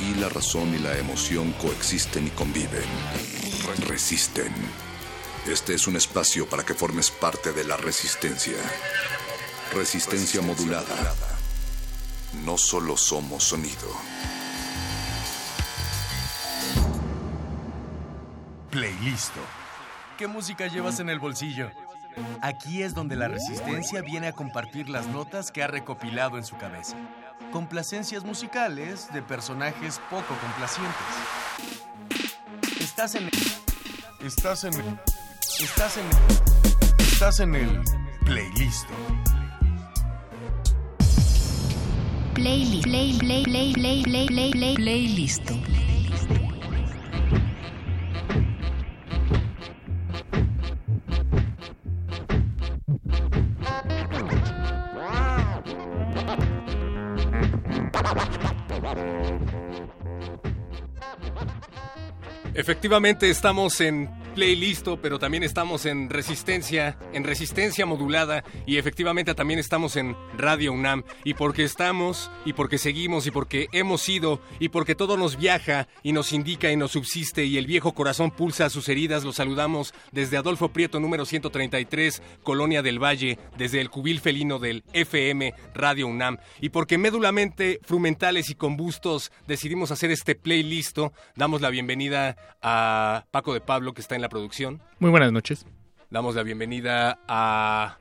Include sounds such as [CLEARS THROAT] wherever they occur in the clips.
Aquí la razón y la emoción coexisten y conviven. Resisten. Este es un espacio para que formes parte de la resistencia. Resistencia modulada. No solo somos sonido. Playlisto. ¿Qué música llevas en el bolsillo? Aquí es donde la resistencia viene a compartir las notas que ha recopilado en su cabeza. Complacencias musicales de personajes poco complacientes. Estás en el... Estás en el... Estás en el... Estás en el playlisto. Playlist. Play, play, play, play, play, play, play, playlisto. Efectivamente estamos en playlisto, pero también estamos en resistencia, en resistencia modulada y efectivamente también estamos en Radio UNAM. Y porque estamos y porque seguimos y porque hemos ido y porque todo nos viaja y nos indica y nos subsiste y el viejo corazón pulsa a sus heridas, los saludamos desde Adolfo Prieto número 133, Colonia del Valle, desde el cubil felino del FM Radio UNAM. Y porque médulamente frumentales y combustos decidimos hacer este playlisto, damos la bienvenida a Paco de Pablo que está en la producción. Muy buenas noches. Damos la bienvenida a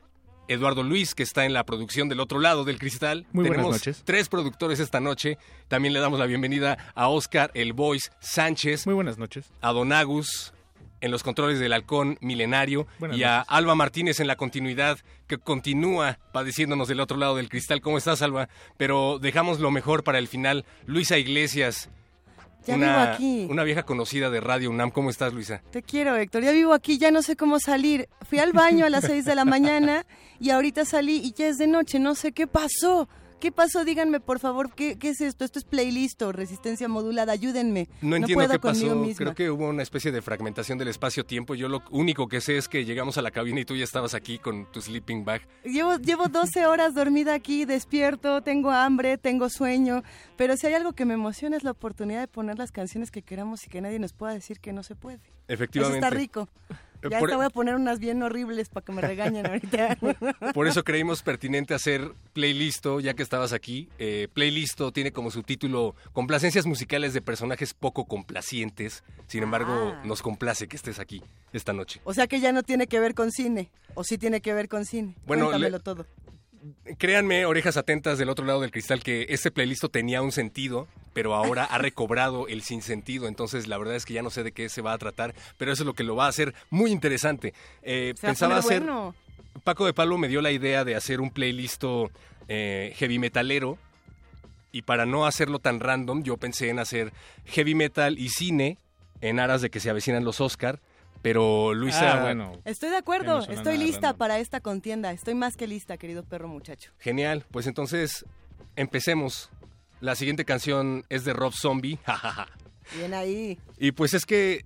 Eduardo Luis, que está en la producción del otro lado del cristal. Muy buenas noches. tres productores esta noche. También le damos la bienvenida a Oscar El Voice Sánchez, Muy buenas noches. a Don Agus en los controles del halcón milenario Buenas y a noches. Alba Martínez en la continuidad que continúa padeciéndonos del otro lado del cristal. ¿Cómo estás, Alba? Pero dejamos lo mejor para el final. Luisa Iglesias. Ya una, vivo aquí. una vieja conocida de Radio UNAM. ¿Cómo estás, Luisa? Te quiero, Héctor. Ya vivo aquí, ya no sé cómo salir. Fui al baño a las 6 de la mañana y ahorita salí y ya es de noche. No sé qué pasó. ¿Qué pasó? Díganme, por favor, ¿qué, qué es esto? Esto es playlist o resistencia modulada. Ayúdenme. No entiendo puedo qué pasó. misma. Creo que hubo una especie de fragmentación del espacio-tiempo. Yo lo único que sé es que llegamos a la cabina y tú ya estabas aquí con tu sleeping bag. Llevo, llevo 12 horas dormida aquí, despierto, tengo hambre, tengo sueño, pero si hay algo que me emociona es la oportunidad de poner las canciones que queramos y que nadie nos pueda decir que no se puede. Eso Efectivamente. está rico. Ya Por- hasta voy a poner unas bien horribles para que me regañen ahorita. [LAUGHS] Por eso creímos pertinente hacer playlisto, ya que estabas aquí. Eh, playlisto tiene como subtítulo complacencias musicales de personajes poco complacientes. Sin embargo, Ah. nos complace que estés aquí esta noche. O sea que ya no tiene que ver con cine. O sí tiene que ver con cine. Bueno, Cuéntamelo le- todo. Créanme, orejas atentas del otro lado del cristal, que este playlist tenía un sentido, pero ahora ha recobrado el sinsentido. Entonces, la verdad es que ya no sé de qué se va a tratar, pero eso es lo que lo va a hacer muy interesante. Eh, Se va a pensaba poner hacer. bueno. Paco de Pablo me dio la idea de hacer un playlist eh, heavy metalero. Y para no hacerlo tan random, yo pensé en hacer heavy metal y cine en aras de que se avecinan los Oscar. Pero Luisa, Ah, bueno. Estoy de acuerdo. no Estoy lista random. para esta contienda. Estoy más que lista, querido perro muchacho. genial. Pues entonces, empecemos. La siguiente canción es de Rob Zombie. [LAUGHS] Bien ahí. Y pues es que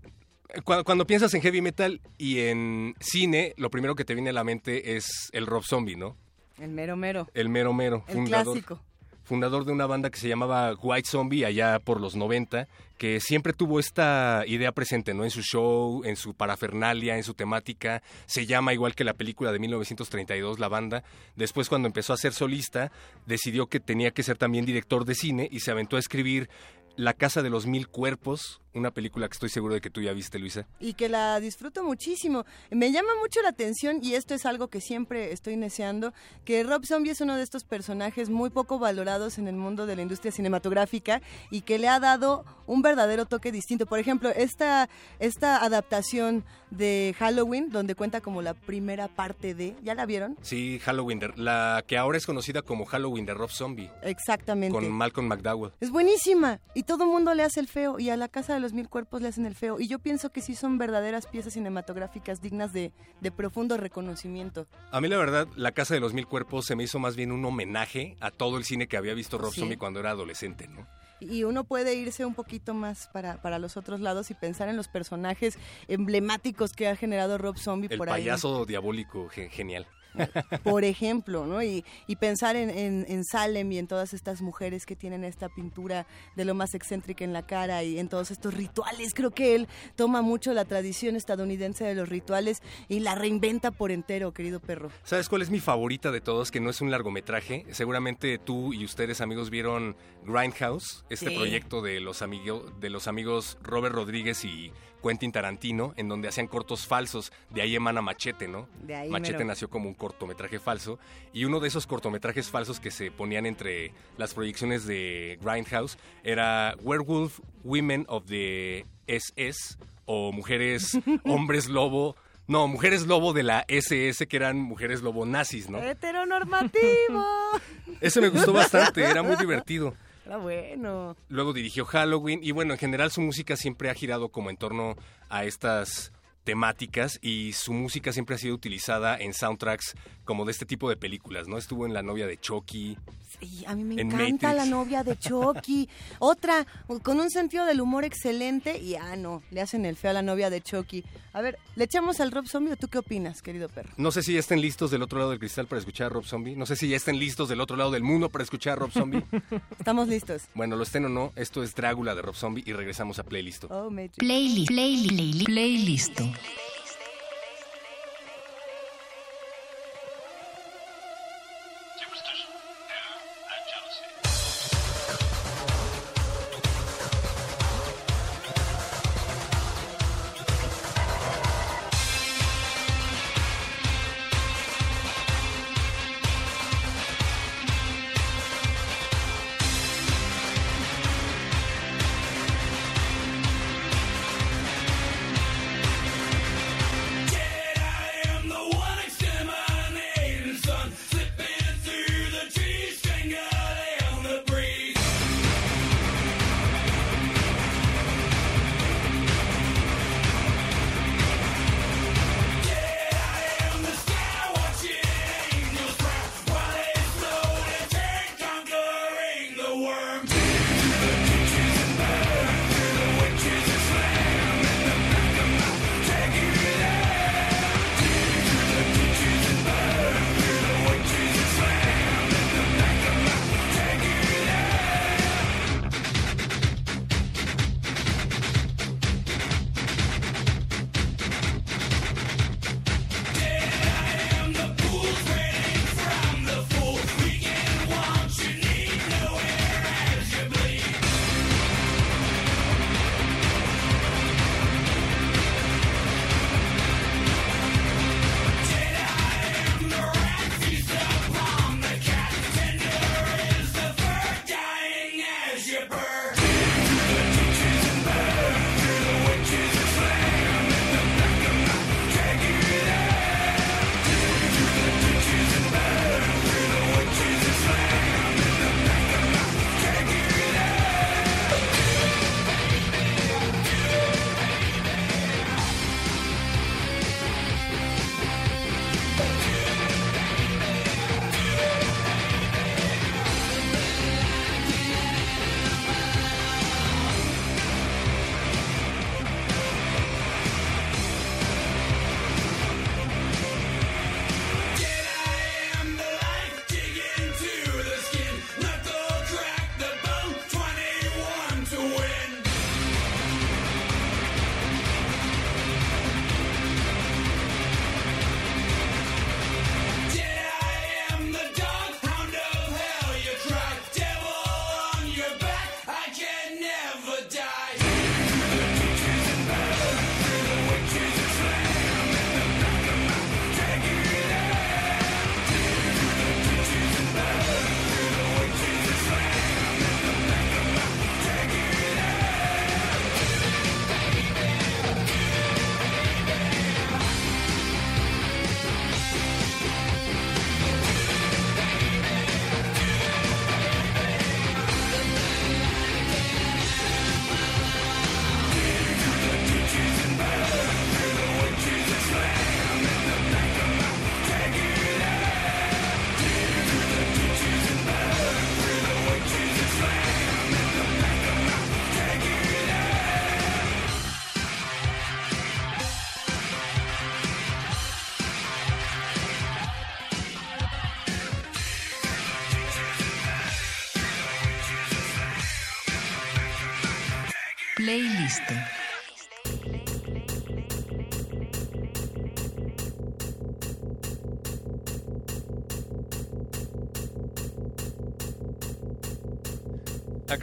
cuando, cuando piensas en heavy metal y en cine, lo primero que te viene a la mente es el Rob Zombie, ¿no? El mero mero. El mero mero, El fundador, clásico. Fundador de una banda que se llamaba White Zombie allá por los 90, que siempre tuvo esta idea presente, ¿no? En su show, en su parafernalia, en su temática. Se llama igual que la película de 1932, la banda. Después, cuando empezó a ser solista, decidió que tenía que ser también director de cine y se aventó a escribir La Casa de los Mil Cuerpos, una película que estoy seguro de que tú ya viste, Luisa. y que la disfruto muchísimo. Me llama mucho la atención, y esto es algo que siempre estoy deseando, que Rob Zombie es uno de estos personajes muy poco valorados en el mundo de la industria cinematográfica y que le ha dado un verdadero toque distinto. Por ejemplo, esta, esta adaptación de Halloween, donde cuenta como la primera parte de... ¿Ya la vieron? Sí, Halloween, la que ahora es conocida como Halloween de Rob Zombie, Exactamente. con Malcolm McDowell. Es buenísima. Y y todo el mundo le hace el feo y a la Casa de los Mil Cuerpos le hacen el feo. Y yo pienso que sí son verdaderas piezas cinematográficas dignas de, de profundo reconocimiento. A mí la verdad, La Casa de los Mil Cuerpos se me hizo más bien un homenaje a todo el cine que había visto Rob Sí. Zombie cuando era adolescente, ¿no? Y uno puede irse un poquito más para, para los otros lados y pensar en los personajes emblemáticos que ha generado Rob Zombie El por ahí. payaso diabólico, ge- genial. Por ejemplo, ¿no? Y, y pensar en, en- en Salem y en todas estas mujeres que tienen esta pintura de lo más excéntrica en la cara y en todos estos rituales. Creo que él toma mucho la tradición estadounidense de los rituales y la reinventa por entero, querido perro. ¿Sabes cuál es mi favorita de todos? Que no es un largometraje. Seguramente tú y ustedes, amigos, vieron Grindhouse, este Sí. proyecto de los, amigo- de los amigos Robert Rodríguez y Quentin Tarantino, en donde hacían cortos falsos. De ahí emana Machete, ¿no? De ahí Machete mero. nació como un cortometraje falso. Y uno de esos cortometrajes falsos que se ponían entre las proyecciones de Grindhouse era Werewolf Women of the SS o Mujeres [LAUGHS] Hombres Lobo. No, Mujeres Lobo de la SS, que eran mujeres lobo nazis, ¿no? ¡Heteronormativo! [LAUGHS] Ese me gustó bastante, era muy divertido. Era bueno. Luego dirigió Halloween y bueno, en general su música siempre ha girado como en torno a estas temáticas y su música siempre ha sido utilizada en soundtracks como de este tipo de películas, ¿no? Estuvo en La novia de Chucky. Sí, a mí me En encanta Matrix. la novia de Chucky. [LAUGHS] Otra, con un sentido del humor excelente y ah, no, le hacen el feo a la novia de Chucky. A ver, ¿le echamos al Rob Zombie o tú qué opinas, querido perro? No sé si ya estén listos del otro lado del cristal para escuchar a Rob Zombie. No sé si ya estén listos del otro lado del mundo para escuchar a Rob Zombie. [LAUGHS] Estamos listos. bueno, lo estén o no, esto es Drácula de Rob Zombie y regresamos a Playlist. Oh, Matrix. Playlist. Playlist. Playlist. Playlist.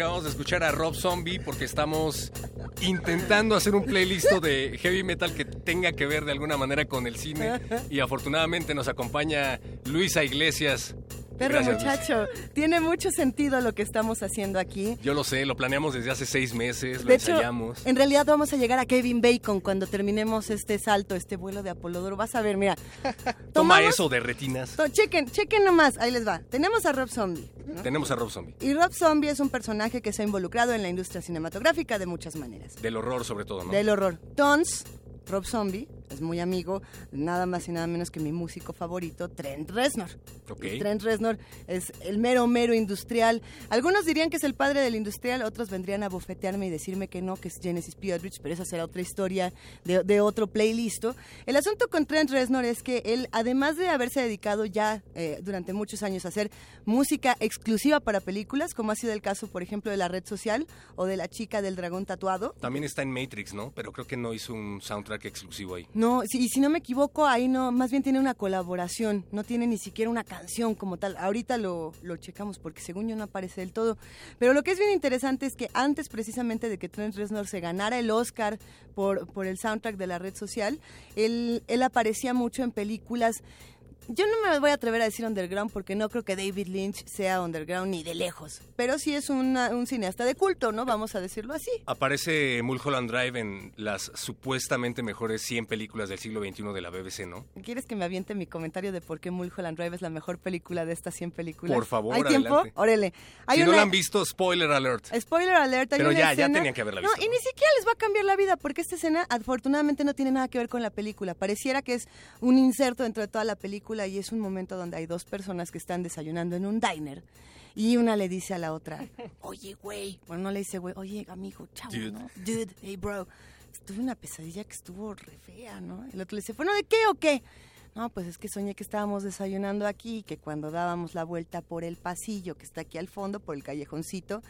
Acabamos de escuchar a Rob Zombie porque estamos intentando hacer un playlist de heavy metal que tenga que ver de alguna manera con el cine [LAUGHS] y afortunadamente nos acompaña Luisa Iglesias. Perro Gracias, muchacho, tiene mucho sentido lo que estamos haciendo aquí. Yo lo sé, lo planeamos desde hace seis meses, lo De hecho, ensayamos. en realidad vamos a llegar a Kevin Bacon cuando terminemos este salto, este vuelo de Apolodoro. Vas a ver, mira. [LAUGHS] Toma eso de retinas. To- chequen, chequen nomás, ahí les va. Tenemos a Rob Zombie. ¿no? Tenemos a Rob Zombie. Y Rob Zombie es un personaje que se ha involucrado en la industria cinematográfica de muchas maneras. Del horror sobre todo, ¿no? Del horror. Tons, Rob Zombie, es muy amigo, nada más y nada menos que mi músico favorito, Trent Reznor. Ok. Y Trent Reznor es el mero, mero industrial. Algunos dirían que es el padre del industrial, otros vendrían a bofetearme y decirme que no, que es Genesis P. Aldrich, pero esa será otra historia de, de otro playlist. El asunto con Trent Reznor es que él, además de haberse dedicado ya eh, durante muchos años a hacer música exclusiva para películas, como ha sido el caso, por ejemplo, de La Red Social o de La Chica del Dragón Tatuado, También está en Matrix, ¿no? Pero creo que no hizo un soundtrack exclusivo ahí. No, si, y si no me equivoco, ahí no, más bien tiene una colaboración, no tiene ni siquiera una canción como tal. Ahorita lo, lo checamos porque según yo no aparece del todo. Pero lo que es bien interesante es que antes precisamente de que Trent Reznor se ganara el Oscar por, por el soundtrack de la red social, él, él aparecía mucho en películas. Yo no me voy a atrever a decir underground porque no creo que David Lynch sea underground ni de lejos. Pero sí es una- un cineasta de culto, ¿no? Vamos a decirlo así. Aparece Mulholland Drive en las supuestamente mejores 100 películas del siglo XXI de la BBC, ¿no? ¿Quieres que me aviente mi comentario de por qué Mulholland Drive es la mejor película de estas 100 películas? Por favor, ¿Hay tiempo? adelante. Órale. Hay si no la han visto, spoiler alert. Spoiler alert, hay Pero una ya, ya tenían que haberla No, visto, y ¿no? ni siquiera les va a cambiar la vida, porque esta escena afortunadamente no tiene nada que ver con la película. Pareciera que es un inserto dentro de toda la película y es un momento donde hay dos personas que están desayunando en un diner. Y una le dice a la otra, [LAUGHS] oye, güey. Bueno, no le dice, güey, oye, amigo, chavo, Dude. ¿no? Dude, hey, bro. Tuve una pesadilla que estuvo re fea, ¿no? El otro le dice, bueno, ¿de qué o qué? No, pues es que soñé que estábamos desayunando aquí que cuando dábamos la vuelta por el pasillo que está aquí al fondo, por el callejoncito,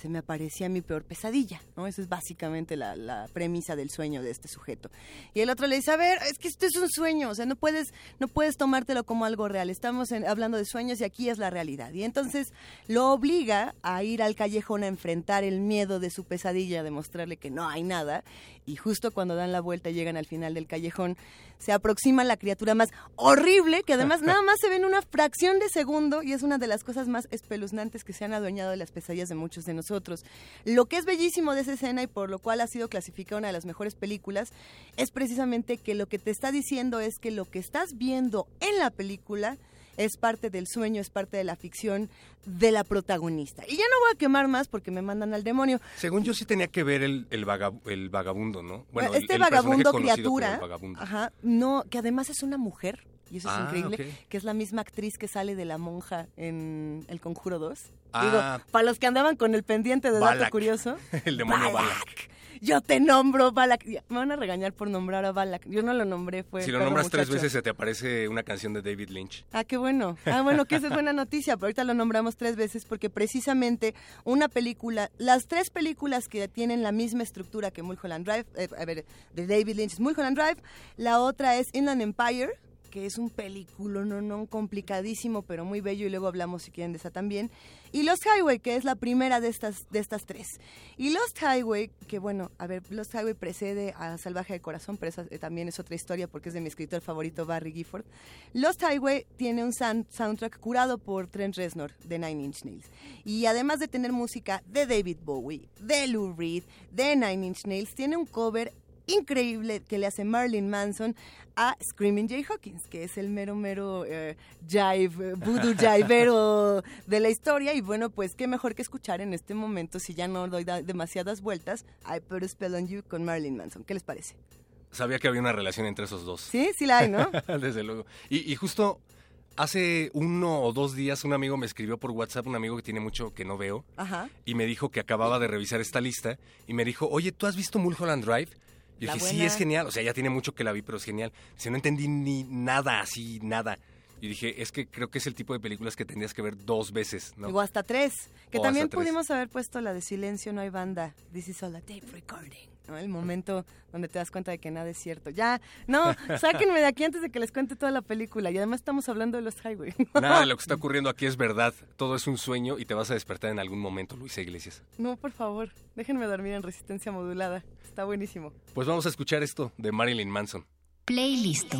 se me aparecía mi peor pesadilla, ¿no? Esa es básicamente la, premisa del sueño de este sujeto. Y el otro le dice, a ver, es que esto es un sueño, o sea, no puedes, no puedes tomártelo como algo real, estamos hablando de sueños y aquí es la realidad. Y entonces lo obliga a ir al callejón a enfrentar el miedo de su pesadilla, a demostrarle que no hay nada, y justo cuando dan la vuelta y llegan al final del callejón, se aproxima la criatura más horrible, que además [LAUGHS] nada más se ve en una fracción de segundo y es una de las cosas más espeluznantes que se han adueñado de las pesadillas de muchos de nosotros. Lo que es bellísimo de esa escena y por lo cual ha sido clasificada una de las mejores películas es precisamente que lo que te está diciendo es que lo que estás viendo en la película es parte del sueño, es parte de la ficción de la protagonista. Y ya no voy a quemar más porque me mandan al demonio. Según yo sí tenía que ver el, el, vagab- el vagabundo, ¿no? Bueno, este el vagabundo criatura, vagabundo. ajá, no, que además es una mujer, y eso es Ah, increíble, que es la misma actriz que sale de la monja en El Conjuro 2. Ah. Digo, para los que andaban con el pendiente de dato curioso. [LAUGHS] El demonio Balak. Yo te nombro Balak. Me van a regañar por nombrar a Balak. Yo no lo nombré, fue Si lo nombras tres veces se te aparece una canción de David Lynch. Ah, qué bueno. Ah, bueno, que esa es buena noticia, pero ahorita lo nombramos tres veces porque precisamente una película, las tres películas que tienen la misma estructura que Mulholland Drive, eh, a ver, de David Lynch es Mulholland Drive, la otra es Inland Empire, que es un película, no, no, complicadísimo, pero muy bello, y luego hablamos si quieren de esa también. Y Lost Highway, que es la primera de estas, de estas tres. Y Lost Highway, que bueno, a ver, Lost Highway precede a Salvaje de Corazón, pero esa eh, también es otra historia porque es de mi escritor favorito, Barry Gifford. Lost Highway tiene un sound- soundtrack curado por Trent Reznor de Nine Inch Nails. Y además de tener música de David Bowie, de Lou Reed, de Nine Inch Nails, tiene un cover increíble que le hace Marilyn Manson a Screaming Jay Hawkins, que es el mero, mero eh, jive, eh, voodoo jivero de la historia. Y bueno, pues qué mejor que escuchar en este momento, si ya no doy da- demasiadas vueltas, I Put a Spell on You con Marilyn Manson. ¿Qué les parece? Sabía que había una relación entre esos dos. Sí, sí la hay, ¿no? [LAUGHS] Desde luego. Y, y justo hace uno o dos días un amigo me escribió por WhatsApp, un amigo que tiene mucho que no veo, Ajá. y me dijo que acababa de revisar esta lista y me dijo, oye, ¿tú has visto Mulholland Drive? Yo La dije, sí, es genial. O sea, ya tiene mucho que la vi, pero es genial. Dice, no entendí ni nada, así, nada. y dije, es que creo que es el tipo de películas que tendrías que ver dos veces, ¿no? O hasta tres. Que O también tres. pudimos haber puesto la de silencio, no hay banda. This is all a tape recording. ¿No? El momento donde te das cuenta de que nada es cierto. Ya, no, [LAUGHS] sáquenme de aquí antes de que les cuente toda la película. Y además estamos hablando de los highway. [LAUGHS] Nada de lo que está ocurriendo aquí es verdad, todo es un sueño y te vas a despertar en algún momento, Luisa Iglesias. No, por favor, déjenme dormir en resistencia modulada. Está buenísimo. Pues vamos a escuchar esto de Marilyn Manson. Playlist.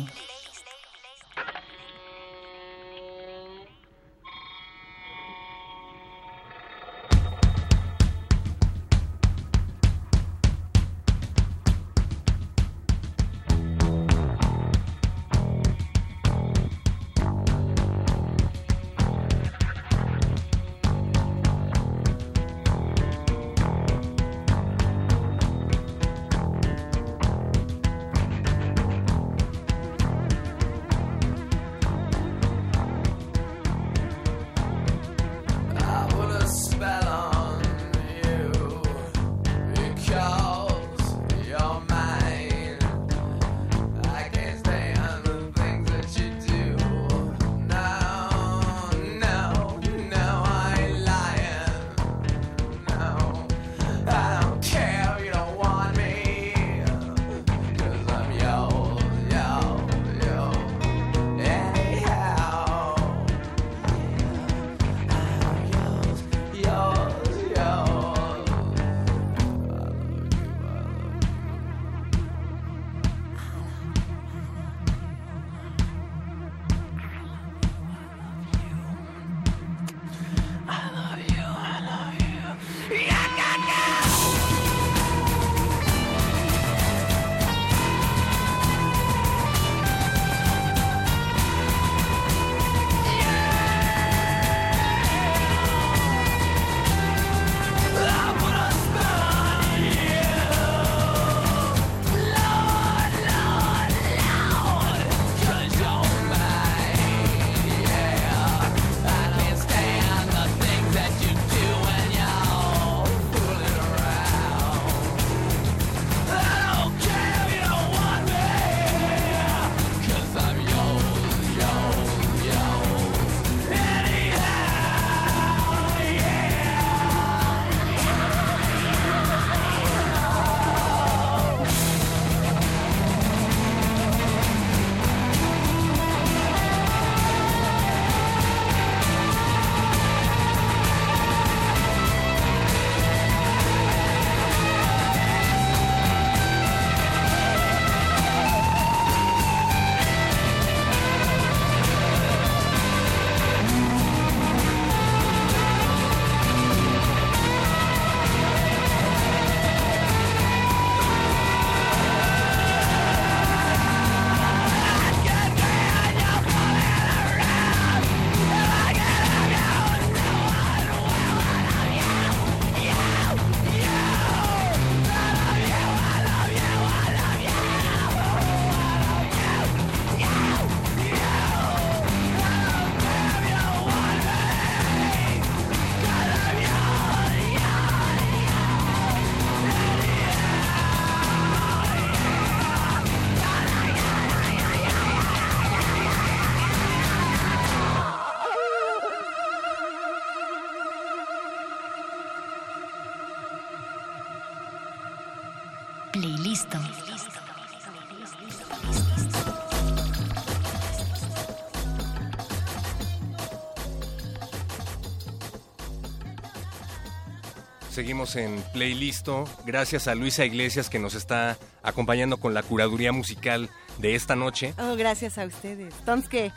Seguimos en Playlisto. Gracias a Luisa Iglesias que nos está acompañando con la curaduría musical de esta noche. Oh, gracias a ustedes. Entonces, ¿qué?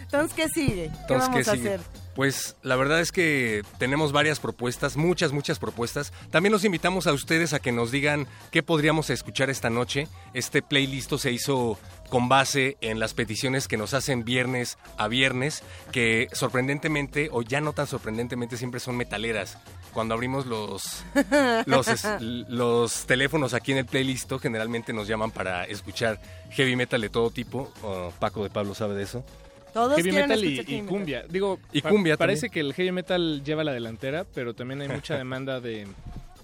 Entonces, [LAUGHS] ¿qué sigue? ¿Qué Entonces, vamos ¿qué a sigue? hacer? Pues la verdad es que tenemos varias propuestas, muchas, muchas propuestas. También los invitamos a ustedes a que nos digan qué podríamos escuchar esta noche. Este playlist se hizo con base en las peticiones que nos hacen viernes a viernes, que sorprendentemente, o ya no tan sorprendentemente, siempre son metaleras. Cuando abrimos los, los, es- los teléfonos aquí en el playlist, generalmente nos llaman para escuchar heavy metal de todo tipo. Oh, Paco de Pablo sabe de eso. Todos Heavy metal y, metal. cumbia. Digo, Y pa- cumbia parece también. que el heavy metal lleva la delantera, pero también hay mucha [LAUGHS] demanda de,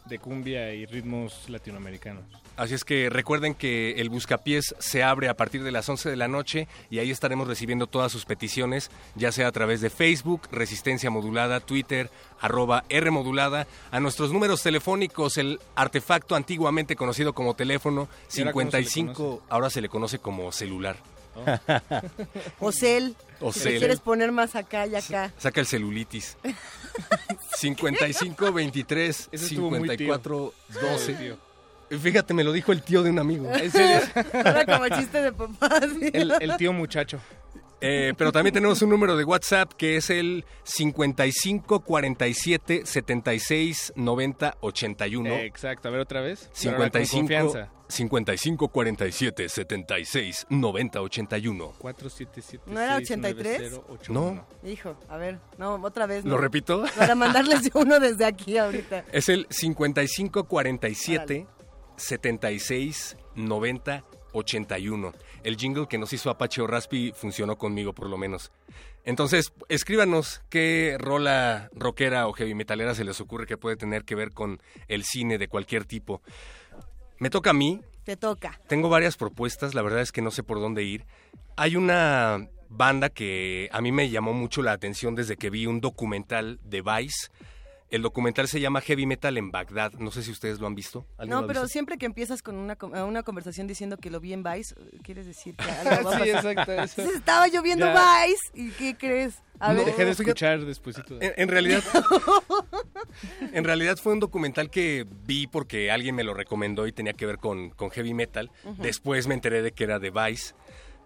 de cumbia y ritmos latinoamericanos. Así es que recuerden que el Buscapiés se abre a partir de las 11 de la noche y ahí estaremos recibiendo todas sus peticiones, ya sea a través de Facebook, Resistencia Modulada, Twitter, arroba R Modulada, a nuestros números telefónicos, el artefacto antiguamente conocido como teléfono ¿Y ahora cómo se le 55, ahora se le conoce como celular. [LAUGHS] O cel. O si quieres poner más acá y acá. Saca el celulitis. [LAUGHS] 55 23 Ese estuvo muy tío. 54 Muy 12. Fíjate, me lo dijo el tío de un amigo. [LAUGHS] ¿En serio? Era como chiste de papá. [LAUGHS] ¿sí? El, el tío muchacho. Eh, pero también tenemos un número de WhatsApp que es el 55 47 76 90 81. Exacto, a ver otra vez. Pero ahora con 55 confianza. 55 47 76 90 81. 477 ¿No era 83? No. Hijo, a ver, no, otra vez. ¿no? ¿Lo repito? Para mandarles yo uno desde aquí ahorita. Es el 55 47 76 90 81. El jingle que nos hizo Apache o Raspi funcionó conmigo por lo menos. Entonces, escríbanos qué rola rockera o heavy metalera se les ocurre que puede tener que ver con el cine de cualquier tipo. Me toca a mí, Te toca. tengo varias propuestas, la verdad es que no sé por dónde ir. Hay una banda que a mí me llamó mucho la atención desde que vi un documental de Vice. El documental se llama Heavy Metal en Bagdad. No sé si ustedes lo han visto. ¿Alguien No, pero visto? siempre que empiezas con una, com- una conversación diciendo que lo vi en Vice, quieres decir que [LAUGHS] algo va a Sí, exacto. eso. Estaba yo viendo Ya. Vice y ¿qué crees? A No, ver, Dejé de escuchar despuésito. de- En, en realidad, [LAUGHS] en realidad fue un documental que vi porque alguien me lo recomendó y tenía que ver con, con heavy metal. Después me enteré de que era de Vice.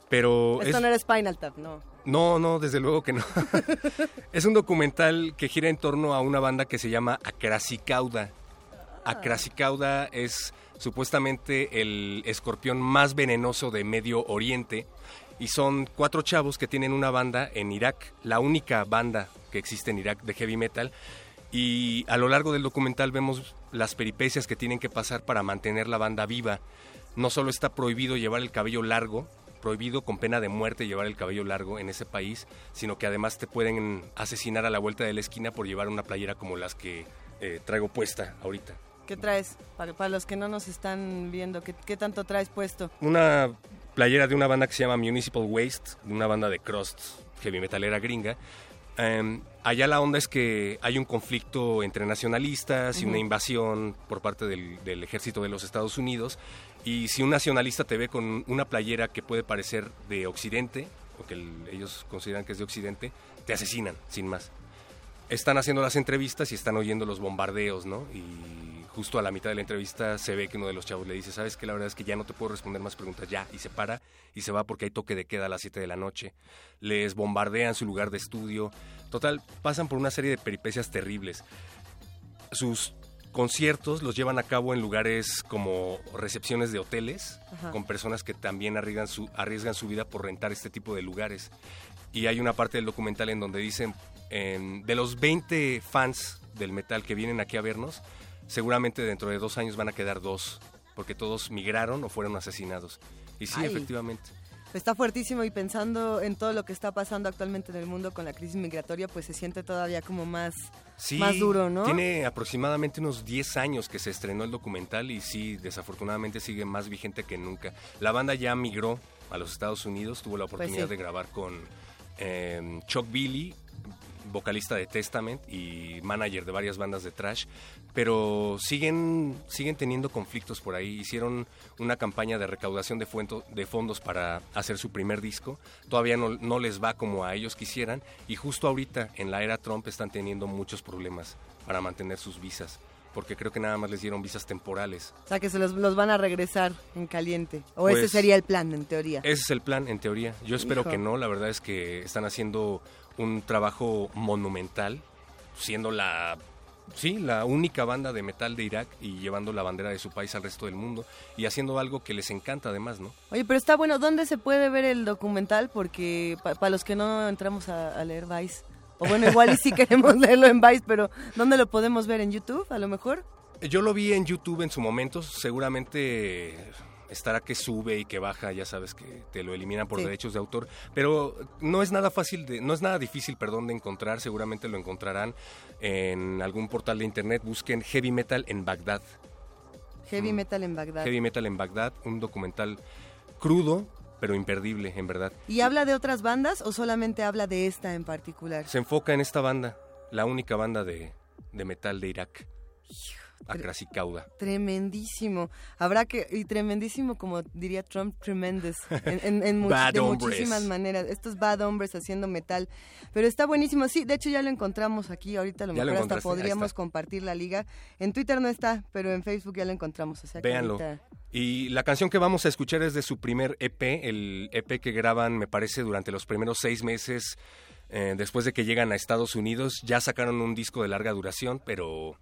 Pero esto es- no era Spinal Tap, no. No, no, desde luego que no. [LAUGHS] es un documental que gira en torno a una banda que se llama Acrasicauda. Acrasicauda es supuestamente el escorpión más venenoso de Medio Oriente y son cuatro chavos que tienen una banda en Irak, la única banda que existe en Irak de heavy metal. Y a lo largo del documental vemos las peripecias que tienen que pasar para mantener la banda viva. No solo está prohibido llevar el cabello largo, prohibido con pena de muerte llevar el cabello largo en ese país, sino que además te pueden asesinar a la vuelta de la esquina por llevar una playera como las que eh, traigo puesta ahorita. ¿Qué traes? Para, para los que no nos están viendo, ¿qué, qué tanto traes puesto? Una playera de una banda que se llama Municipal Waste, una banda de crust heavy metalera gringa. Em, allá la onda es que hay un conflicto entre nacionalistas y una invasión por parte del, del ejército de los Estados Unidos. Y si un nacionalista te ve con una playera que puede parecer de Occidente, o que el- ellos consideran que es de Occidente, te asesinan, sin más. Están haciendo las entrevistas y están oyendo los bombardeos, ¿no? Y justo a la mitad de la entrevista se ve que uno de los chavos le dice, sabes que la verdad es que ya no te puedo responder más preguntas, ya, y se para y se va porque hay toque de queda a las 7 de la noche. Les bombardean su lugar de estudio. Total, pasan por una serie de peripecias terribles. Sus conciertos los llevan a cabo en lugares como recepciones de hoteles, Ajá. con personas que también arriesgan su, arriesgan su vida por rentar este tipo de lugares. Y hay una parte del documental en donde dicen, de los 20 fans del metal que vienen aquí a vernos, seguramente dentro de dos años van a quedar dos, porque todos migraron o fueron asesinados. Y sí, Ay. efectivamente. Está fuertísimo y pensando en todo lo que está pasando actualmente en el mundo con la crisis migratoria, pues se siente todavía como más, Sí, más duro, ¿no? Tiene aproximadamente unos 10 años que se estrenó el documental y sí, desafortunadamente sigue más vigente que nunca. La banda ya migró a los Estados Unidos, tuvo la oportunidad Pues sí. de grabar con eh, Chuck Billy, vocalista de Testament y manager de varias bandas de trash, pero siguen, siguen teniendo conflictos por ahí. Hicieron una campaña de recaudación de, fuento- de fondos para hacer su primer disco. Todavía no, no les va como a ellos quisieran y justo ahorita en la era Trump están teniendo muchos problemas para mantener sus visas, porque creo que nada más les dieron visas temporales. o sea, que se los, los van a regresar en caliente. O ese Pues, sería el plan, en teoría. Ese es el plan, en teoría. Yo espero Hijo. que no. La verdad es que están haciendo un trabajo monumental, siendo la, sí, la única banda de metal de Irak y llevando la bandera de su país al resto del mundo y haciendo algo que les encanta además, ¿no? Oye, pero está bueno, ¿dónde se puede ver el documental? Porque para los que no entramos a, a leer Vice, o bueno, igual y sí [LAUGHS] queremos leerlo en Vice, pero ¿dónde lo podemos ver? ¿En YouTube, a lo mejor? Yo lo vi en YouTube en su momento, seguramente estará que sube y que baja, ya sabes que te lo eliminan por Sí. derechos de autor, pero no es nada fácil de, no es nada difícil, perdón, de encontrar, seguramente lo encontrarán en algún portal de internet, busquen Heavy Metal en Bagdad. Heavy metal en Bagdad. Heavy Metal en Bagdad, un documental crudo, pero imperdible, en verdad. ¿Y habla de otras bandas o solamente habla de esta en particular? Se enfoca en esta banda, la única banda de, de metal de Irak, Akrasikauda. Tremendísimo. Habrá que, y tremendísimo, como diría Trump, tremendous, en, en- en [LAUGHS] much- Bad de muchísimas maneras. Estos bad hombres haciendo metal. Pero está buenísimo. Sí, de hecho ya lo encontramos aquí. Ahorita a lo Ya lo mejor hasta podríamos compartir la liga. En Twitter no está, pero en Facebook ya lo encontramos. O sea Véanlo. ahorita- Y la canción que vamos a escuchar es de su primer EP, el EP que graban, me parece, durante los primeros seis meses eh, después de que llegan a Estados Unidos. Ya sacaron un disco de larga duración, pero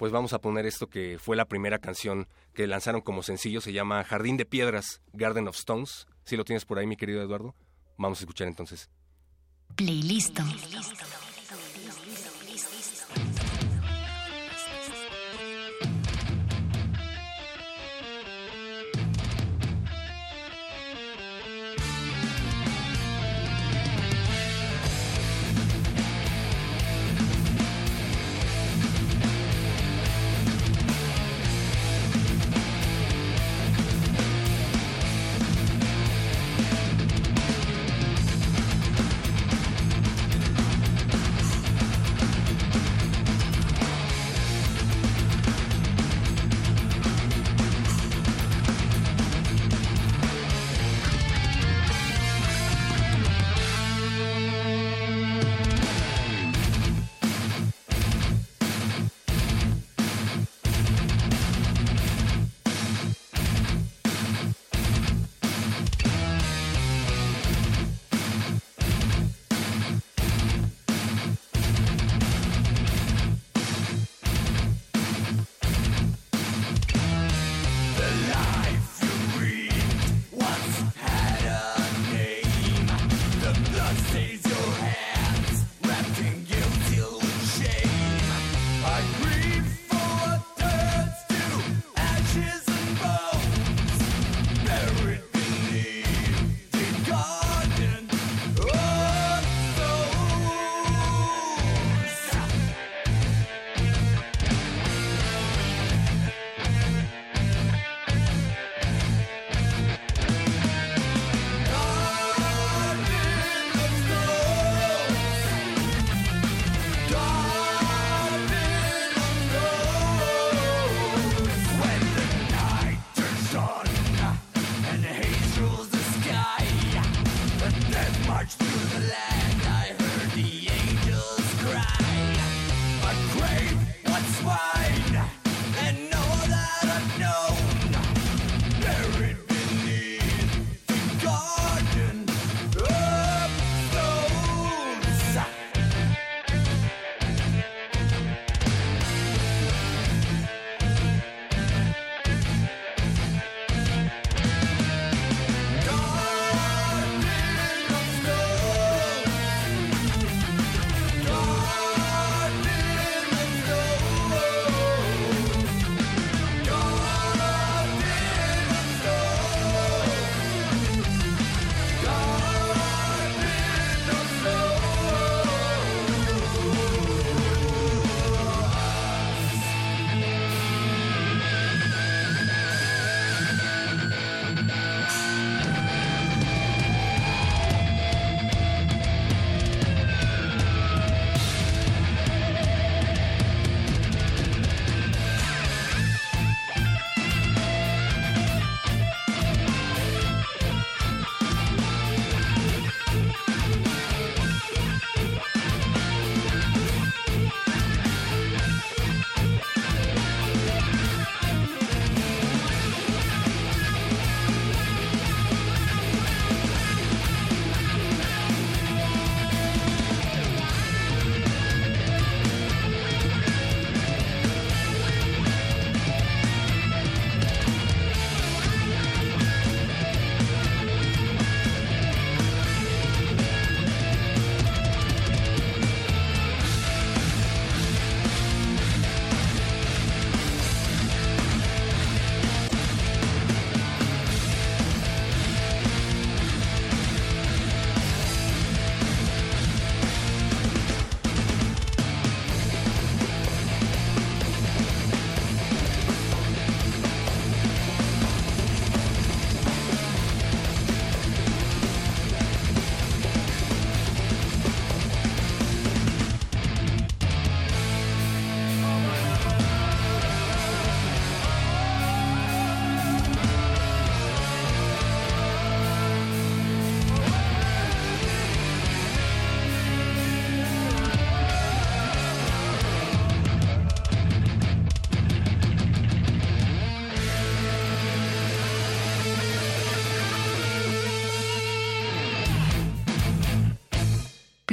pues vamos a poner esto que fue la primera canción que lanzaron como sencillo. Se llama Jardín de Piedras, Garden of Stones. Si lo tienes por ahí, mi querido Eduardo. Vamos a escuchar entonces. Playlist.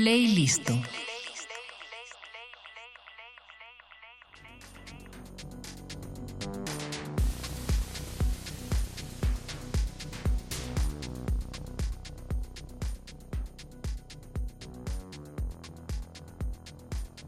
Playlist.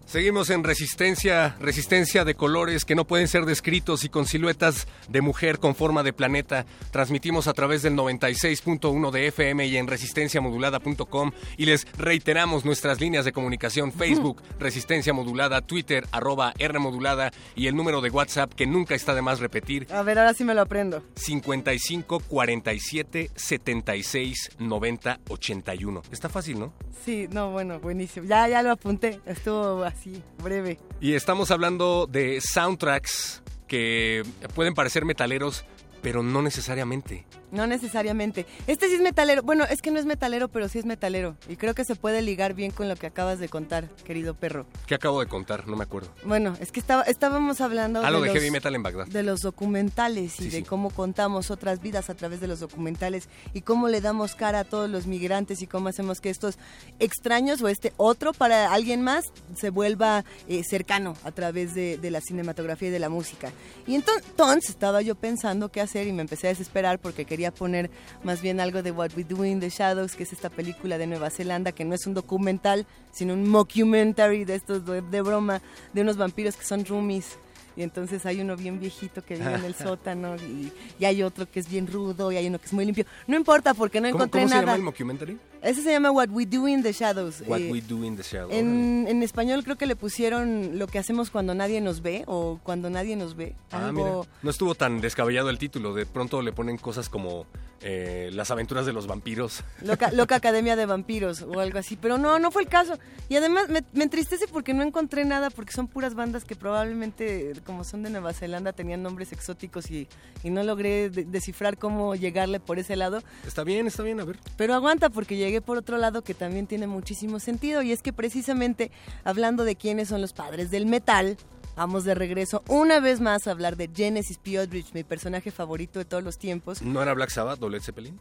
Seguimos en resistencia, resistencia de colores que no pueden ser descritos y con siluetas de mujer con forma de planeta. Transmitimos a través del 96.1 de FM y en resistenciamodulada.com y les reiteramos nuestras líneas de comunicación Facebook, Resistencia Modulada, Twitter, arroba R Modulada y el número de WhatsApp que nunca está de más repetir, A ver, ahora sí me lo aprendo. 55 47 76 90 81. Está fácil, ¿no? Sí, no, bueno, buenísimo. Ya, ya lo apunté. Estuvo así, breve. Y estamos hablando de soundtracks que pueden parecer metaleros, pero no necesariamente. No necesariamente. Este sí es metalero. Bueno, es que no es metalero, pero sí es metalero. Y creo que se puede ligar bien con lo que acabas de contar, querido perro. ¿Qué acabo de contar? No me acuerdo. Bueno, es que estaba, estábamos hablando Algo de, los, heavy metal en Bagdad. de los documentales y Sí, de sí. cómo contamos otras vidas a través de los documentales y cómo le damos cara a todos los migrantes y cómo hacemos que estos extraños o este otro para alguien más se vuelva eh, cercano a través de, de la cinematografía y de la música. Y enton- entonces estaba yo pensando qué hacer y me empecé a desesperar porque quería poner más bien algo de What We Do in the Shadows, que es esta película de Nueva Zelanda que no es un documental, sino un mockumentary de estos de broma de unos vampiros que son roomies. Y entonces hay uno bien viejito que vive en el [LAUGHS] sótano y, y hay otro que es bien rudo y hay uno que es muy limpio. No importa porque no ¿Cómo, encontré cómo se llama nada. el mockumentary? Ese se llama What We Do in the Shadows. What Eh, We Do in the Shadow. en, en español creo que le pusieron lo que hacemos cuando nadie nos ve o cuando nadie nos ve. Ah, Algo, mira. No estuvo tan descabellado el título. De pronto le ponen cosas como eh, Las aventuras de los vampiros. [LAUGHS] Loca, Loca Academia de Vampiros o algo así. Pero no, no fue el caso. Y además me, me entristece porque no encontré nada, porque son puras bandas que probablemente, como son de Nueva Zelanda, tenían nombres exóticos y, y no logré de- descifrar cómo llegarle por ese lado. Está bien, está bien, a ver. Pero aguanta porque llegué por otro lado que también tiene muchísimo sentido y es que precisamente hablando de quiénes son los padres del metal, vamos de regreso una vez más a hablar de Genesis P. Aldrich, mi personaje favorito de todos los tiempos. ¿No era Black Sabbath o Led Zeppelin?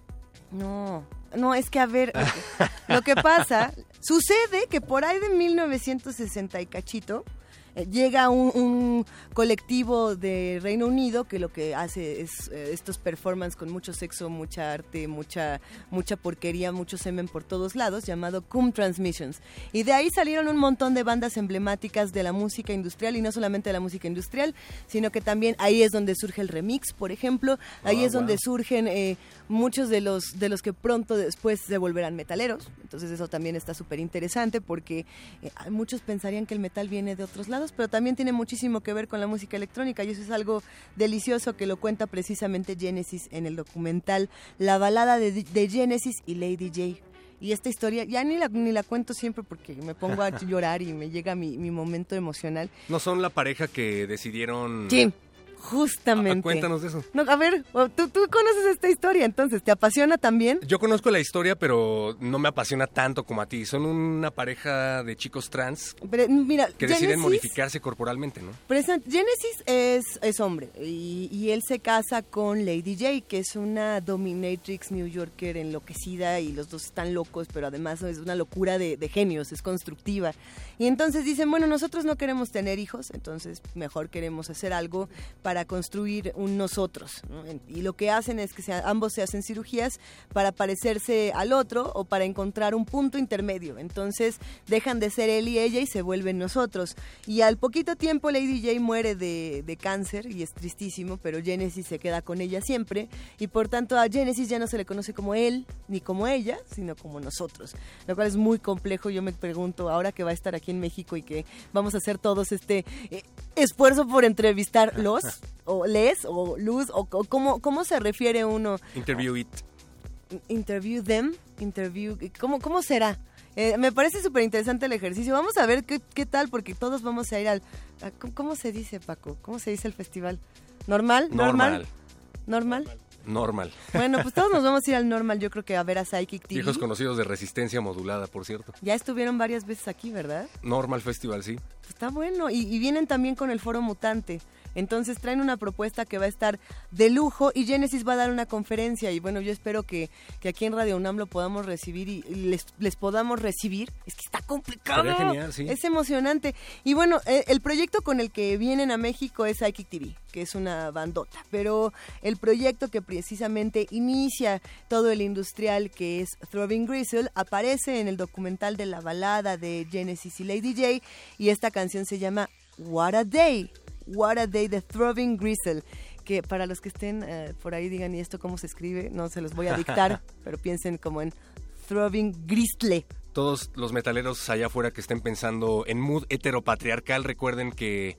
No, no, es que a ver, lo que, lo que pasa, [LAUGHS] sucede que por ahí de 1960 y cachito, llega un, un colectivo de Reino Unido que lo que hace es eh, estos performances con mucho sexo, mucha arte, mucha, mucha porquería, mucho semen por todos lados, llamado Cum Transmissions. Y de ahí salieron un montón de bandas emblemáticas de la música industrial, y no solamente de la música industrial, sino que también ahí es donde surge el remix, por ejemplo, ahí Ah, es donde surgen eh, muchos de los, de los que pronto después se volverán metaleros. Entonces eso también está súper interesante porque eh, muchos pensarían que el metal viene de otros lados, pero también tiene muchísimo que ver con la música electrónica y eso es algo delicioso que lo cuenta precisamente Genesis en el documental La balada de, de Genesis y Lady J. Y esta historia, ya ni la, ni la cuento siempre porque me pongo a [LAUGHS] llorar y me llega mi, mi momento emocional. ¿No son la pareja que decidieron... Sí, Justamente. cuéntanos de eso. No, a ver, ¿tú, tú conoces esta historia entonces, ¿te apasiona también? Yo conozco la historia, pero no me apasiona tanto como a ti. Son una pareja de chicos trans Pero, mira, que deciden modificarse corporalmente, ¿no? Genesis es, es hombre y, y él se casa con Lady J, que es una dominatrix New Yorker enloquecida y los dos están locos, pero además es una locura de, de genios, es constructiva. Y entonces dicen, bueno, nosotros no queremos tener hijos, entonces mejor queremos hacer algo para construir un nosotros. Y lo que hacen es que ambos se hacen cirugías para parecerse al otro o para encontrar un punto intermedio. Entonces dejan de ser él y ella y se vuelven nosotros. Y al poquito tiempo Lady J muere de, de cáncer y es tristísimo, pero Genesis se queda con ella siempre. Y por tanto a Genesis ya no se le conoce como él ni como ella, sino como nosotros. Lo cual es muy complejo. Yo me pregunto, ahora que va a estar aquí en México y que vamos a hacer todos este eh, esfuerzo por entrevistarlos, [LAUGHS] o les, o luz, o, o cómo, cómo se refiere uno Interview It. interview them, interview, ¿cómo, cómo será? Eh, me parece súper interesante el ejercicio. Vamos a ver qué, qué tal, porque todos vamos a ir al... a- ¿cómo, cómo se dice, Paco? ¿Cómo se dice el festival? ¿Normal? Normal. ¿Normal? Normal. Bueno, pues todos nos [LAUGHS] vamos a ir al normal, yo creo que a ver a Psychic TV. Viejos conocidos de resistencia modulada, por cierto. Ya estuvieron varias veces aquí, ¿verdad? Normal Festival, sí. Pues está bueno. Y, y vienen también con el Foro Mutante. Entonces traen una propuesta que va a estar de lujo y Genesis va a dar una conferencia y bueno, yo espero que, que aquí en Radio UNAM lo podamos recibir y, les, les podamos recibir. Es que está complicado. Estaría genial, sí. Es emocionante. Y bueno, eh, el proyecto con el que vienen a México es Psychic TV, que es una bandota, pero el proyecto que precisamente inicia todo el industrial que es Throbbing Gristle aparece en el documental de la balada de Genesis y Lady J y esta canción se llama What a Day, What a Day de Throbbing Gristle que para los que estén eh, por ahí digan y esto cómo se escribe, no se los voy a dictar, [LAUGHS] pero piensen como en Throbbing Gristle. Todos los metaleros allá afuera que estén pensando en mood heteropatriarcal, recuerden que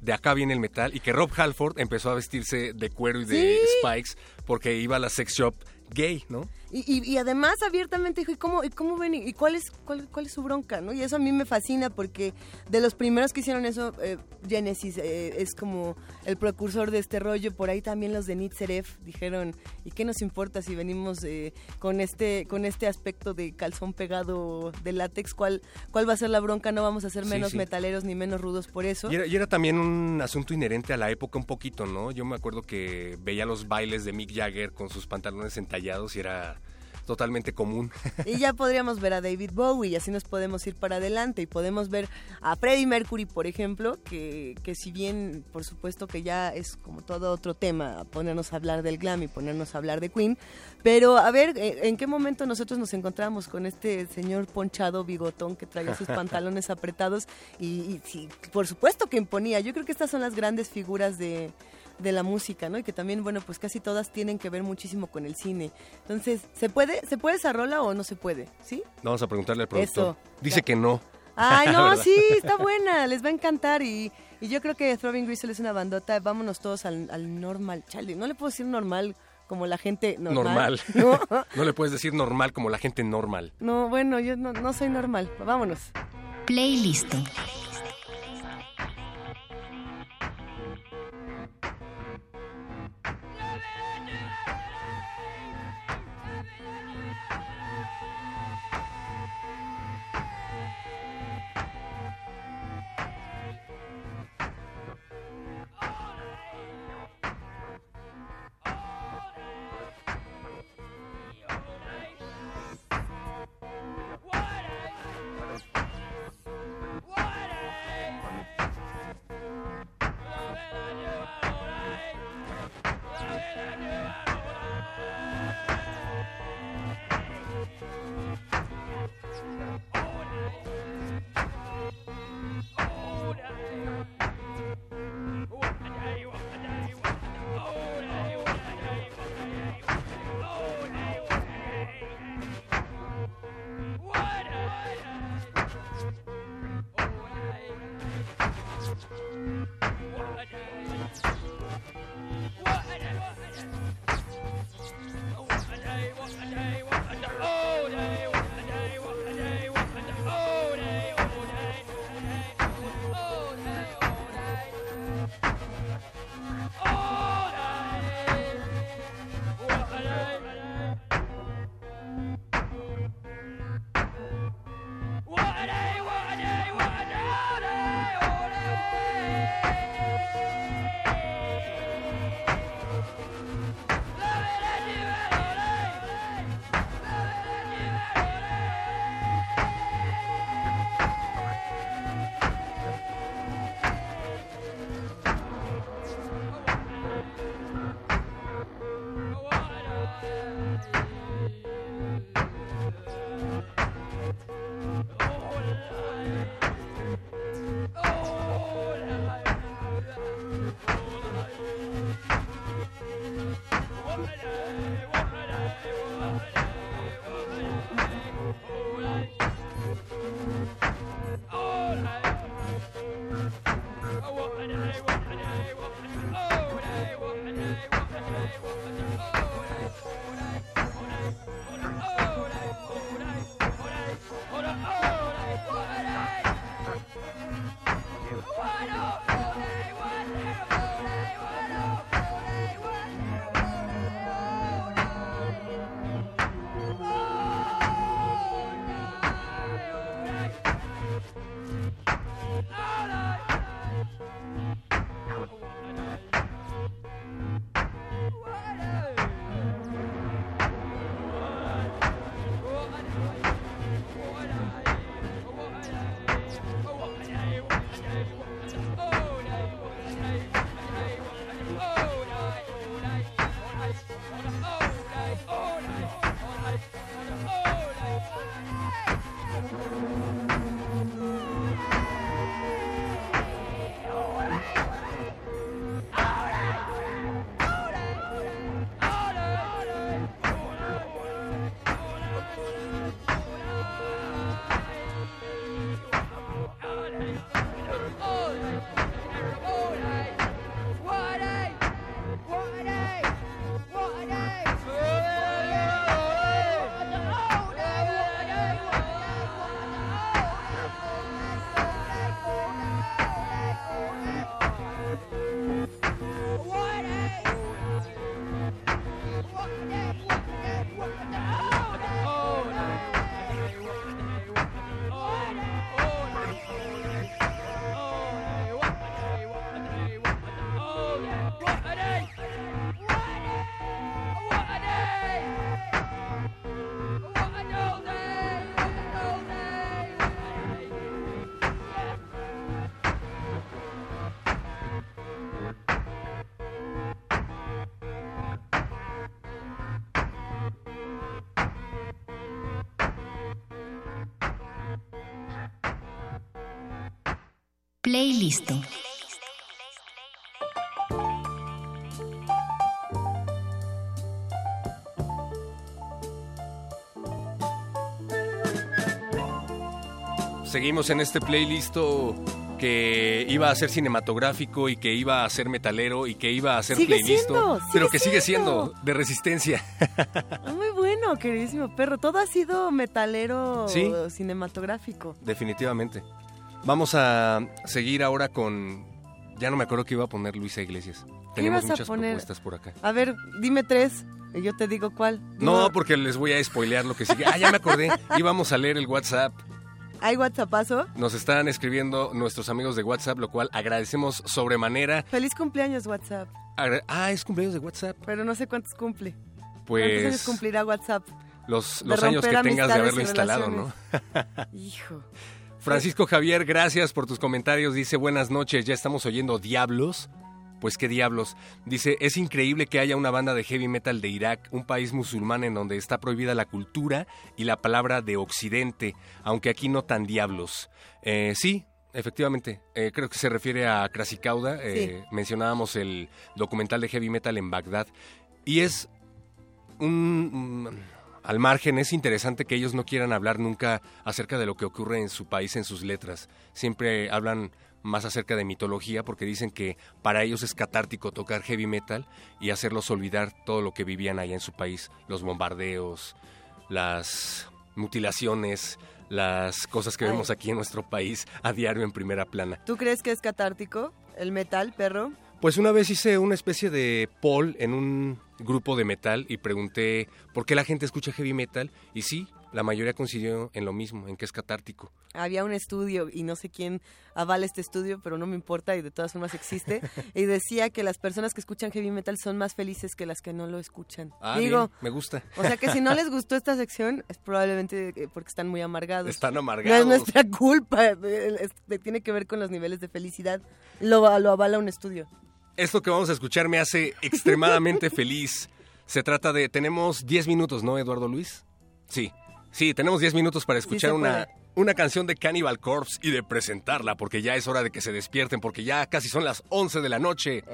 de acá viene el metal y que Rob Halford empezó a vestirse de cuero y de Sí. spikes porque iba a la sex shop gay, ¿no? Y, y- y además abiertamente dijo, ¿y cómo, y cómo ven? ¿Y cuál es, cuál, cuál es su bronca? ¿no? Y eso a mí me fascina porque de los primeros que hicieron eso, eh, Genesis eh, es como el precursor de este rollo. Por ahí también los de Nitzeref dijeron, ¿y qué nos importa si venimos eh, con este con este aspecto de calzón pegado de látex? ¿Cuál, ¿Cuál va a ser la bronca? No vamos a ser Sí, menos sí. metaleros ni menos rudos por eso. Y era, y era también un asunto inherente a la época un poquito, ¿no? Yo me acuerdo que veía los bailes de Mick Jagger con sus pantalones entallados y era totalmente común. [LAUGHS] Y ya podríamos ver a David Bowie y así nos podemos ir para adelante y podemos ver a Freddie Mercury, por ejemplo, que, que si bien por supuesto que ya es como todo otro tema ponernos a hablar del glam y ponernos a hablar de Queen, pero a ver, eh, ¿en qué momento nosotros nos encontramos con este señor ponchado bigotón que traía sus [LAUGHS] pantalones apretados y, y sí, por supuesto que imponía? Yo creo que estas son las grandes figuras de de la música, ¿no? Y que también, bueno, pues casi todas tienen que ver muchísimo con el cine. Entonces, ¿se puede, ¿se puede esa rola o no se puede? ¿Sí? Vamos a preguntarle al productor. Eso, Dice ya. que no. Ay, [LAUGHS] no, sí, está buena, les va a encantar y, y yo creo que Throbbing Gristle es una bandota, vámonos todos al, al normal, chale, no le puedo decir normal como la gente normal. Normal. [LAUGHS] No, [LAUGHS] No le puedes decir normal como la gente normal. no, bueno, yo no, no soy normal, vámonos. Playlist. Playlisto. Seguimos en este playlist que iba a ser cinematográfico y que iba a ser metalero y que iba a ser Sigue playlist, siendo, sigue pero que sigue siendo. siendo de resistencia. [LAUGHS] Muy bueno, queridísimo perro. Todo ha sido metalero Sí. cinematográfico. Definitivamente. Vamos a seguir ahora con. Ya no me acuerdo que iba a poner Luisa Iglesias. Tenemos muchas propuestas por acá. A ver, dime tres y yo te digo cuál. No, porque les voy a spoilear lo que sigue. Ah, ya me acordé. [LAUGHS] Íbamos a leer el WhatsApp. ¿Hay WhatsAppazo? Nos están escribiendo nuestros amigos de WhatsApp, lo cual agradecemos sobremanera. Feliz cumpleaños, WhatsApp. Agra- Ah, es cumpleaños de WhatsApp. Pero no sé cuántos cumple. ¿Cuántos años Pues cumplirá WhatsApp? los, años que tengas de haberlo instalado, ¿no? [LAUGHS] Hijo. Francisco Javier, gracias por tus comentarios. Dice, buenas noches, ya estamos oyendo Diablos. Pues qué diablos. Dice, es increíble que haya una banda de heavy metal de Irak, un país musulmán en donde está prohibida la cultura y la palabra de occidente, aunque aquí no tan diablos. Eh, sí, efectivamente, eh, creo que se refiere a Krasikauda. eh, Mencionábamos el documental de heavy metal en Bagdad. Y es un... al margen, es interesante que ellos no quieran hablar nunca acerca de lo que ocurre en su país en sus letras. Siempre hablan más acerca de mitología porque dicen que para ellos es catártico tocar heavy metal y hacerlos olvidar todo lo que vivían allá en su país, los bombardeos, las mutilaciones, las cosas que Ay. vemos aquí en nuestro país a diario en primera plana. ¿Tú crees que es catártico el metal, perro? Pues una vez hice una especie de poll en un grupo de metal y pregunté por qué la gente escucha heavy metal y sí, la mayoría coincidió en lo mismo, en que es catártico. Había un estudio y no sé quién avala este estudio, pero no me importa y de todas formas existe. [LAUGHS] y decía que las personas que escuchan heavy metal son más felices que las que no lo escuchan. Ah, Digo, bien, me gusta. o sea que si no les [LAUGHS] gustó esta sección es probablemente eh, porque están muy amargados. Están No amargados. es nuestra culpa, [LAUGHS] es- tiene que ver con los niveles de felicidad. Lo, lo avala un estudio. Esto que vamos a escuchar me hace extremadamente [LAUGHS] feliz. Se trata de... Tenemos 10 minutos, ¿no, Eduardo Luis? Sí. Sí, tenemos 10 minutos para escuchar una, una canción de Cannibal Corpse y de presentarla, porque ya es hora de que se despierten, porque ya casi son las 11 de la noche.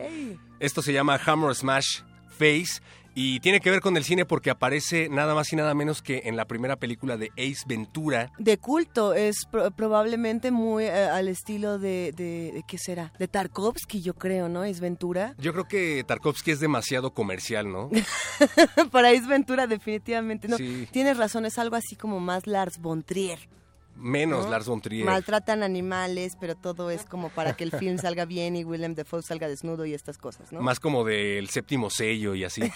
Esto se llama Hammer Smash Face y tiene que ver con el cine porque aparece nada más y nada menos que en la primera película de Ace Ventura. De culto, es pro- probablemente muy eh, al estilo de, de, de- ¿qué será? De Tarkovsky, yo creo, ¿no? Es Ventura. Yo creo que Tarkovsky es demasiado comercial, ¿no? [LAUGHS] Para Ace Ventura, definitivamente. No, Sí. tienes razón, es algo así como más Lars von Trier. Menos ¿no? Lars von Trier. Maltratan animales, pero todo es como para que el film salga bien y Willem Dafoe salga desnudo y estas cosas, ¿no? Más como del séptimo sello y así. [LAUGHS]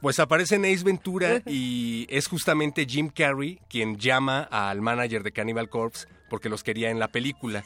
Pues aparece en Ace Ventura y es justamente Jim Carrey quien llama al manager de Cannibal Corpse porque los quería en la película.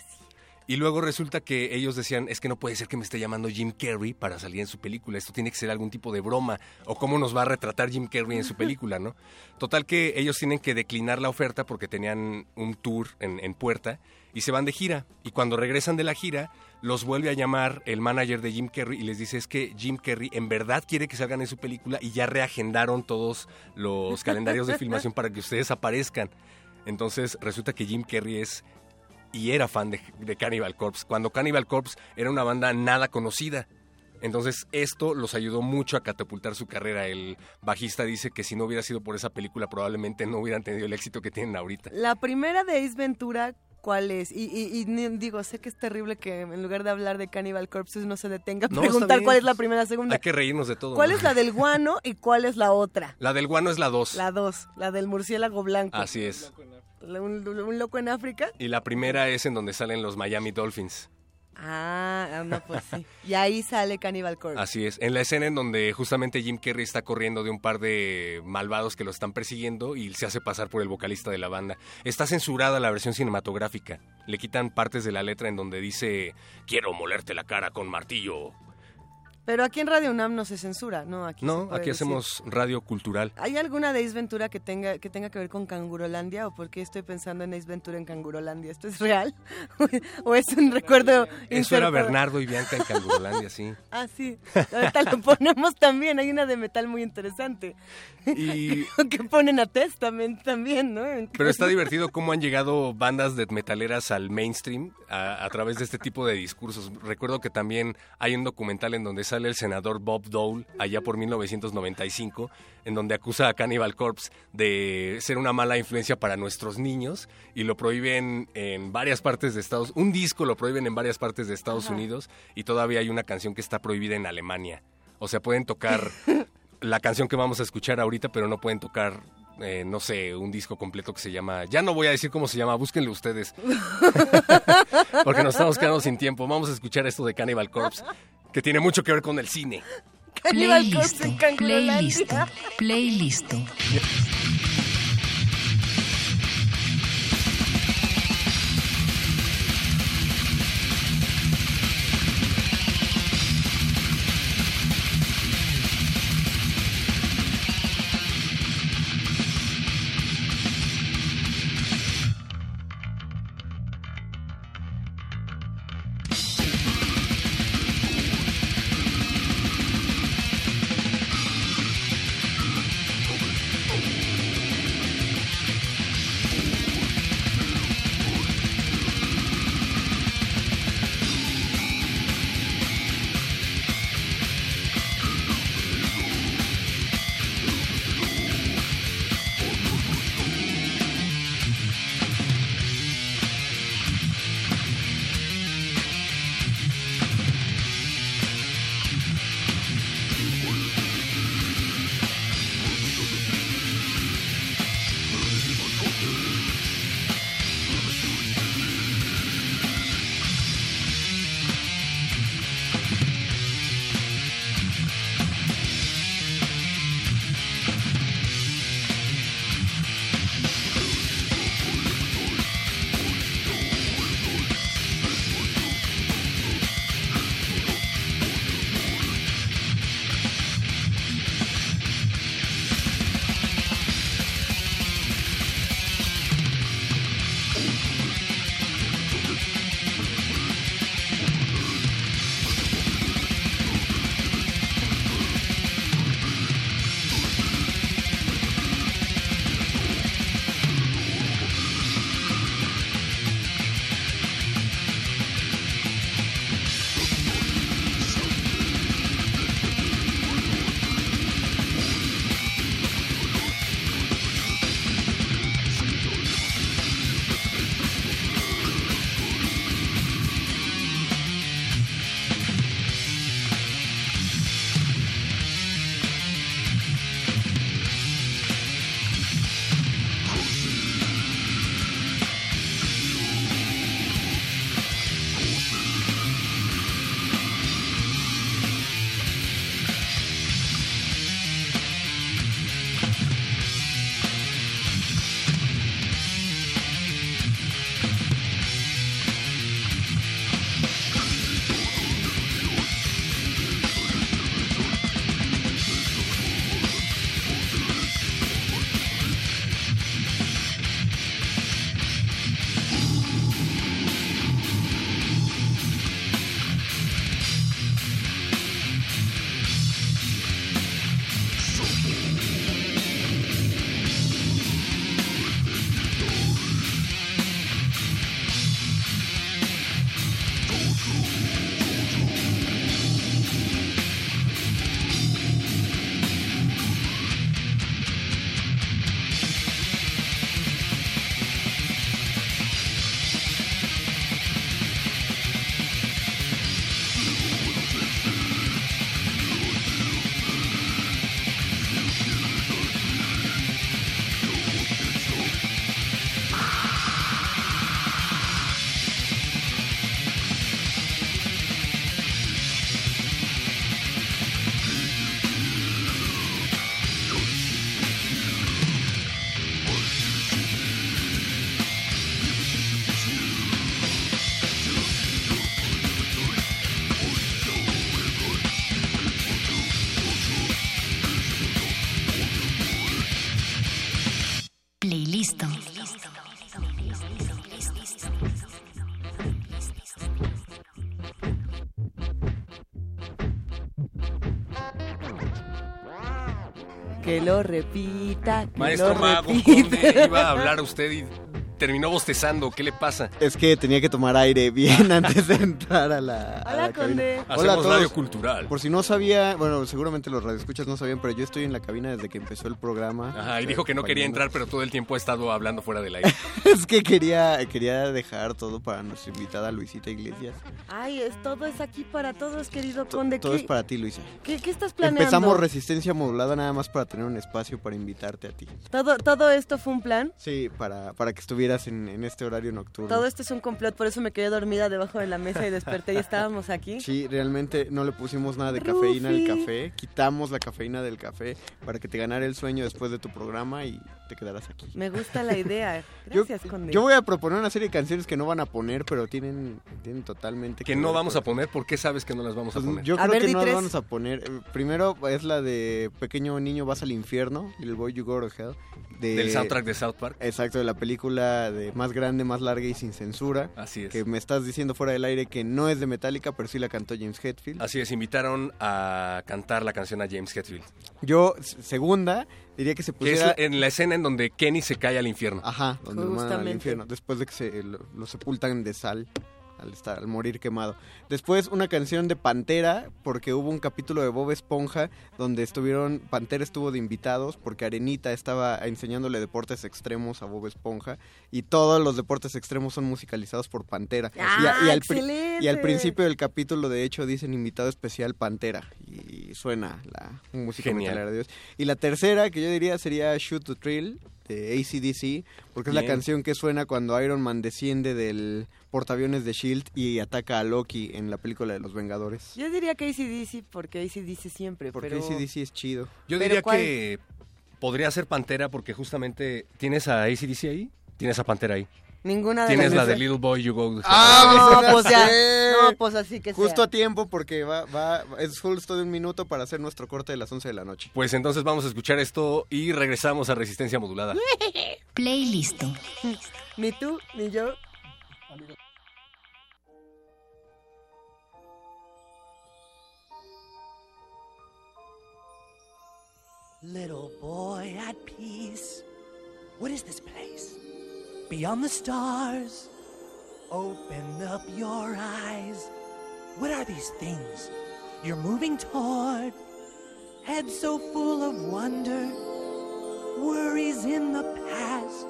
Y luego resulta que ellos decían, es que no puede ser que me esté llamando Jim Carrey para salir en su película, esto tiene que ser algún tipo de broma, o cómo nos va a retratar Jim Carrey en su película, ¿no? Total que ellos tienen que declinar la oferta porque tenían un tour en, en puerta y se van de gira. Y cuando regresan de la gira, los vuelve a llamar el manager de Jim Carrey y les dice, es que Jim Carrey en verdad quiere que salgan en su película y ya reagendaron todos los calendarios de [LAUGHS] filmación para que ustedes aparezcan. Entonces resulta que Jim Carrey es y era fan de, de Cannibal Corpse, cuando Cannibal Corpse era una banda nada conocida. Entonces esto los ayudó mucho a catapultar su carrera. El bajista dice que si no hubiera sido por esa película probablemente no hubieran tenido el éxito que tienen ahorita. La primera de Ace Ventura, ¿cuál es? Y, y- y digo, sé que es terrible que en lugar de hablar de Cannibal Corpse uno se detenga a No, preguntar cuál es la primera, segunda. Hay que reírnos de todo. ¿Cuál ¿no? es la del guano y cuál es la otra? La del guano es la 2. La dos, la del murciélago blanco. Así es. La- Un, un loco en África? Y la primera es en donde salen los Miami Dolphins. Ah, ah, no, pues sí. Y ahí sale Cannibal Corpse. Así es. En la escena en donde justamente Jim Carrey está corriendo de un par de malvados que lo están persiguiendo y se hace pasar por el vocalista de la banda. Está censurada la versión cinematográfica. Le quitan partes de la letra en donde dice quiero molerte la cara con martillo. Pero aquí en Radio UNAM no se censura, ¿no? Aquí No, aquí decir. hacemos radio cultural. ¿Hay alguna de Ace Ventura que tenga, que tenga que ver con Cangurolandia o por qué estoy pensando en Ace Ventura en Cangurolandia? ¿Esto es real? [LAUGHS] ¿O es un recuerdo Eso era? Bernardo y Bianca en Cangurolandia, sí. [LAUGHS] Ah, sí. Ahorita lo ponemos también. Hay una de metal muy interesante. Y [LAUGHS] que ponen a Testament también, ¿no? Pero está divertido cómo han llegado bandas de metaleras al mainstream a, a través de este tipo de discursos. Recuerdo que también hay un documental en donde sale el senador Bob Dole, allá por 1995, en donde acusa a Cannibal Corpse de ser una mala influencia para nuestros niños y lo prohíben en varias partes de Estados Un disco lo prohíben en varias partes de Estados Ajá. Unidos y todavía hay una canción que está prohibida en Alemania. O sea, pueden tocar [LAUGHS] la canción que vamos a escuchar ahorita, pero no pueden tocar, eh, no sé, un disco completo que se llama... Ya no voy a decir cómo se llama, búsquenlo ustedes. [LAUGHS] Porque nos estamos quedando sin tiempo. Vamos a escuchar esto de Cannibal Corpse, que tiene mucho que ver con el cine. Cannibal Playlist, Corpse en playlist, playlist. Que lo repita. que Maestro lo Mago, repita. ¿dónde iba a hablar usted y terminó bostezando? ¿Qué le pasa? Es que tenía que tomar aire bien [LAUGHS] antes de entrar a la, a la cabina. Hola a todos. radio cultural. Por si no sabía, bueno, seguramente los radioescuchas no sabían, pero yo estoy en la cabina desde que empezó el programa. Ajá, y dijo que no quería entrar, pero todo el tiempo ha estado hablando fuera del aire. [LAUGHS] es que quería, quería dejar todo para nuestra invitada Luisita Iglesias. Ay, es, todo es aquí para todos, querido Conde. Todo ¿Qué, es para ti, Luisa. qué, qué estás planeando? Empezamos resistencia modulada nada más para tener un espacio para invitarte a ti. ¿Todo, ¿Todo esto fue un plan? Sí, para, para que estuvieras en, en este horario nocturno. Todo esto es un complot, por eso me quedé dormida debajo de la mesa y desperté y estábamos aquí. Sí, realmente no le pusimos nada de cafeína al café. Quitamos la cafeína del café para que te ganara el sueño después de tu programa y te quedaras aquí. Me gusta la idea. [LAUGHS] Yo, Gracias, Conde. yo voy a proponer una serie de canciones que no van a poner, pero tienen, tienen totalmente... Que no vamos a poner, ¿por qué sabes que no las vamos a Pues, poner? yo A creo ver, que no las vamos a poner. Eh, Primero es la de Pequeño Niño Vas al Infierno, Little Boy You Go to Hell. De, Del soundtrack de South Park. Exacto, de la película de más grande, más larga y sin censura. Así es. Que me estás diciendo fuera del aire que no es de Metallica, pero sí la cantó James Hetfield. Así es, invitaron a cantar la canción a James Hetfield. Yo, segunda, diría que se Que es pusiera... en la escena en donde Kenny se cae al infierno. Ajá, donde lo mandan al Justamente. infierno, después de que se lo, lo sepultan de sal al estar al morir quemado. Después una canción de Pantera porque hubo un capítulo de Bob Esponja donde estuvieron Pantera estuvo de invitados porque Arenita estaba enseñándole deportes extremos a Bob Esponja y todos los deportes extremos son musicalizados por Pantera. y, a- y ¡Ah, al, excelente! y al principio del capítulo de hecho dicen invitado especial Pantera y suena la música Genial. metalera de Dios. Y la tercera que yo diría sería Shoot to Thrill de ACDC, porque es la canción que suena cuando Iron Man desciende del portaaviones de Shield y ataca a Loki en la película de los Vengadores. Yo diría que ACDC porque ACDC siempre, Porque pero... ACDC es chido. Yo ¿Pero diría cuál? que podría ser Pantera porque justamente... ¿Tienes a ACDC ahí? Tienes a Pantera ahí. Ninguna de Tienes las la de. Little Boy You Go. ¡Ah! No, pues ya. No, pues así que Justo sea. a tiempo porque va, va, es justo de un minuto para hacer nuestro corte de las 11 de la noche. Pues entonces vamos a escuchar esto y regresamos a Resistencia Modulada. [LAUGHS] Playlist. Ni tú, ni yo. Little boy at peace. What is this place? Beyond the stars. Open up your eyes. What are these things you're moving toward? Head so full of wonder. Worries in the past.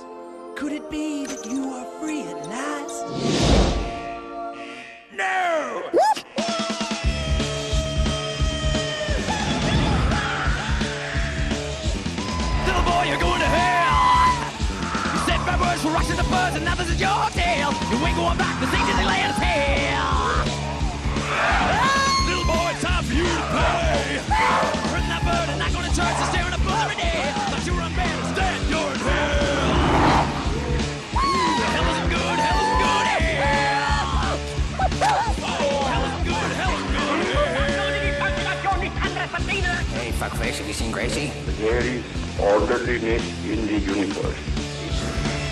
Could it be that you are free at last? No! And now this is your tale. You ain't going back to see Disneyland hell. Ah! Little boy, it's time for you to pay. Hurting that bird and not going to church and staring at blurry day. Thought you were unbanned, instead you're in hell. Hell isn't good, hell isn't good, hell. Oh, hell isn't good, hell isn't good, hell. Hey, fuckface, have you seen Gracie? There is orderliness in the universe.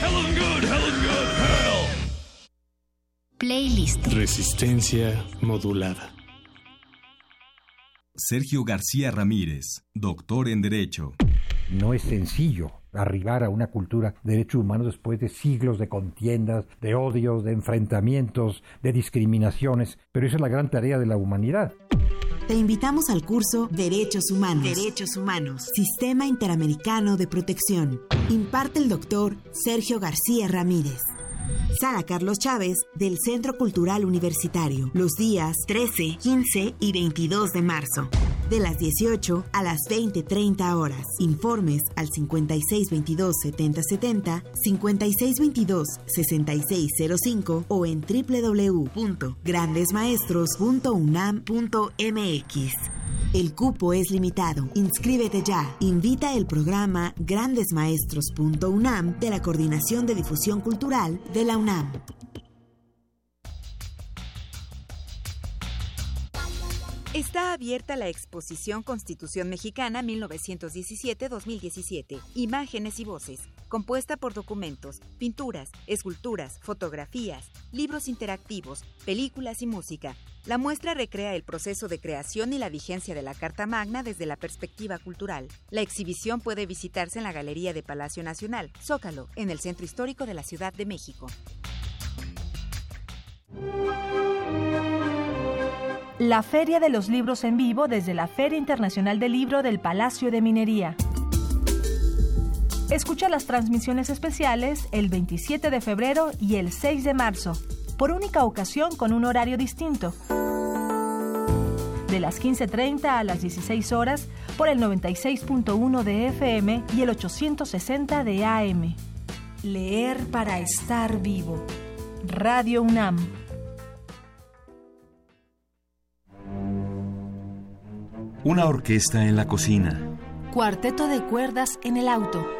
Hell isn't good, hell isn't good, hell. Playlist. Resistencia modulada. Sergio García Ramírez, doctor en Derecho. No es sencillo arribar a una cultura de derechos humanos después de siglos de contiendas, de odios, de enfrentamientos, de discriminaciones, pero esa es la gran tarea de la humanidad. Te invitamos al curso Derechos Humanos. Derechos Humanos. Sistema Interamericano de Protección. Imparte el doctor Sergio García Ramírez. Sala Carlos Chávez del Centro Cultural Universitario. Los días 13, 15 y 22 de marzo. De las 18 a las 20.30 horas. Informes al 5622-7070, 5622-6605 o en www.grandesmaestros.unam.mx. El cupo es limitado. Inscríbete ya. Invita el programa grandesmaestros.unam de la Coordinación de Difusión Cultural de la UNAM. Está abierta la exposición Constitución Mexicana 1917-2017. Imágenes y voces. Compuesta por documentos, pinturas, esculturas, fotografías, libros interactivos, películas y música. La muestra recrea el proceso de creación y la vigencia de la Carta Magna desde la perspectiva cultural. La exhibición puede visitarse en la Galería de Palacio Nacional, Zócalo, en el Centro Histórico de la Ciudad de México. La Feria de los Libros en Vivo desde la Feria Internacional del Libro del Palacio de Minería. Escucha las transmisiones especiales el 27 de febrero y el 6 de marzo, por única ocasión con un horario distinto. De las 15.30 a las 16 horas por el 96.1 de FM y el 860 de AM. Leer para estar vivo. Radio UNAM. Una orquesta en la cocina Cuarteto de cuerdas en el auto.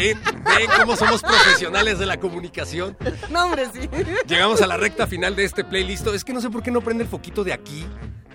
Ven, ven cómo somos profesionales de la comunicación. No, hombre, sí. Llegamos a la recta final de este playlist. Es que no sé por qué no prende el foquito de aquí.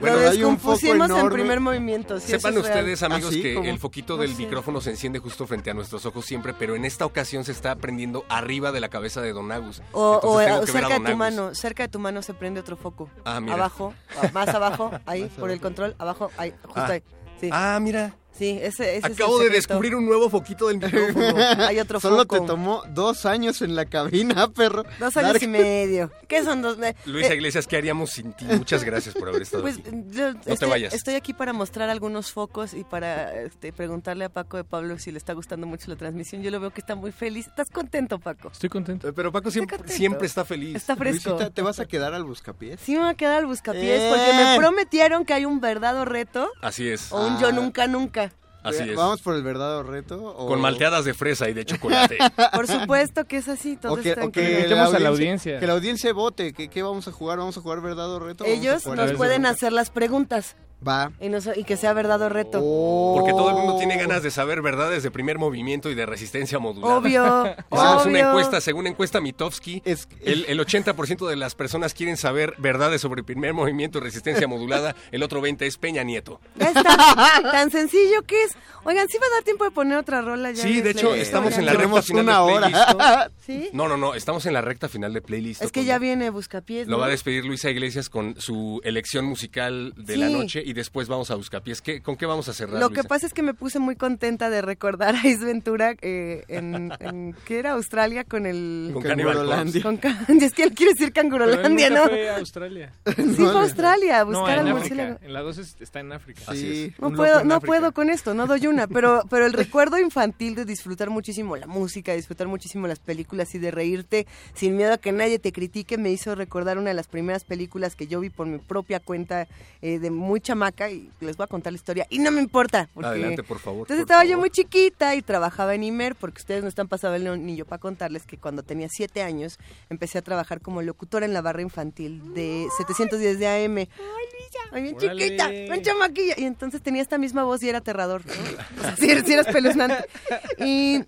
Lo descompusimos en primer movimiento. sí, Sepan real. ustedes, amigos, ¿Ah, sí? que ¿Cómo? el foquito del No sé. micrófono se enciende justo frente a nuestros ojos siempre, pero en esta ocasión se está prendiendo arriba de la cabeza de Don Agus. O, cerca de tu Agus. mano, cerca de tu mano se prende otro foco. Ah, mira. Abajo, más abajo, [LAUGHS] ahí, por el control, abajo, ahí, justo Ah. ahí. Sí. Ah, mira. Sí, ese, ese es el Acabo de descubrir un nuevo foquito del micrófono. [LAUGHS] Hay otro Solo foco. te tomó dos años en la cabina, [LAUGHS] perro. Dos años y medio. ¿Qué son dos? eh, Luisa eh, Iglesias, ¿qué haríamos sin ti? Muchas gracias por haber estado Pues aquí. yo te estoy, vayas. estoy aquí para mostrar algunos focos y para este, preguntarle a Paco de Pablo si le está gustando mucho la transmisión. Yo lo veo que está muy feliz. ¿Estás contento, Paco? Estoy contento. Pero Paco siempre, contento. siempre está feliz. Está fresco. Luisita, ¿te vas a quedar al buscapiés? Sí me va a quedar al buscapiés Eh. porque me prometieron que hay un verdadero reto Así es. o un yo nunca nunca. Así es. ¿Vamos por el verdadero reto? o- Con malteadas de fresa y de chocolate. [LAUGHS] Por supuesto que es así, todo O que, está o que increíble. Invitemos a la audiencia. Que la audiencia vote. ¿Qué, qué vamos a jugar? ¿Vamos a jugar verdad o reto? ¿Vamos a Ellos nos pueden hacer las preguntas Va. y, nos- y que sea verdad o reto. Porque todo el mundo tiene ganas de saber verdades de primer movimiento y de resistencia modulada. Obvio, [LAUGHS] Hicimos una encuesta, según encuesta Mitofsky, el, el 80% de las personas quieren saber verdades sobre primer movimiento y resistencia modulada, el otro 20% es Peña Nieto. Ya está. [LAUGHS] Tan sencillo que es. Oigan, ¿sí va a dar tiempo de poner otra rola ya? Sí, de hecho, leo? estamos en la recta final una de hora. playlist. [LAUGHS] ¿Sí? No, no, no, estamos en la recta final de playlist. Es que ya viene Buscapiés, Lo ¿no? va a despedir Luisa Iglesias con su elección musical de la Sí. noche y después vamos a Buscapiés. ¿Qué, ¿Con qué vamos a cerrar, Lo que Luisa? pasa es que me puse muy contenta de recordar a Ace Ventura eh, en, en- ¿qué era? Australia con el... Con Cannibal Corpse. Con ca- [LAUGHS] es que él quiere decir Cangurolandia, ¿no? fue a Australia. [LAUGHS] Sí, fue a Australia, a No, buscar en al murciélago. En la 2 es- está en África. Así es. No puedo, no África. puedo con esto, no doy una, pero, [LAUGHS] pero el recuerdo infantil de disfrutar muchísimo la música, disfrutar muchísimo las películas y de reírte sin miedo a que nadie te critique me hizo recordar una de las primeras películas que yo vi por mi propia cuenta eh, de muy chamaca y les voy a contar la historia y no me importa. porque- Adelante, por favor. Entonces por estaba yo muy chiquita y trabajaba en Imer, porque ustedes no están pasando el león ni yo para contarles que cuando tenía siete años empecé a trabajar como locutora en la barra infantil de 710 de AM. ¡Ay, bien chiquita! ¡Bien chamaquilla! Y entonces tenía esta misma voz y era aterrador, ¿no? O sea, sí, sí era espeluznante. Y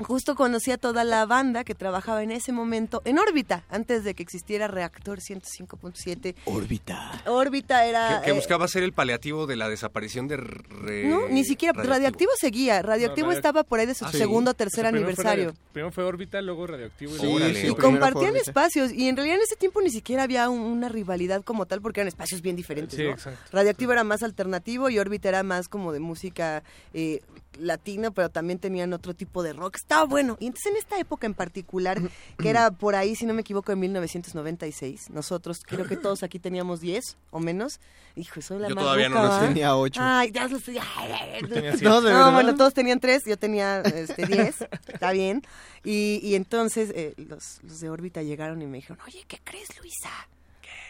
justo conocí a toda la banda que trabajaba en ese momento en órbita, antes de que existiera Reactor 105.7. Órbita. Órbita era... Que, que eh, buscaba ser el paliativo de la desaparición de... re- no, ni siquiera. Radioactivo, seguía. Radioactivo No, radio- estaba por ahí de su Ah, sí. segundo o O sea, tercer primero fue aniversario. radio- Primero fue órbita, luego radioactivo y Sí, luego Órale. sí, Y compartían espacios. Y en realidad en ese tiempo ni siquiera había un- una rivalidad como tal, porque eran espacios bien diferentes. Sí, ¿no? exacto. Radioactivo era más alternativo y órbita era más como de música eh, latina, pero también tenían otro tipo de rock. Estaba bueno. Y entonces en esta época en particular, que era por ahí, si no me equivoco, en 1996, nosotros creo que todos aquí teníamos 10 o menos. Hijo, soy la Yo más todavía no los. Tenía ocho. Ay, ya los tenía. [LAUGHS] No, de no, bueno, todos tenían tres, yo tenía este, diez, está bien. Y, y entonces eh, los, los de órbita llegaron y me dijeron, oye, ¿qué crees, Luisa?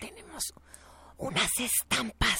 Tenemos unas estampas.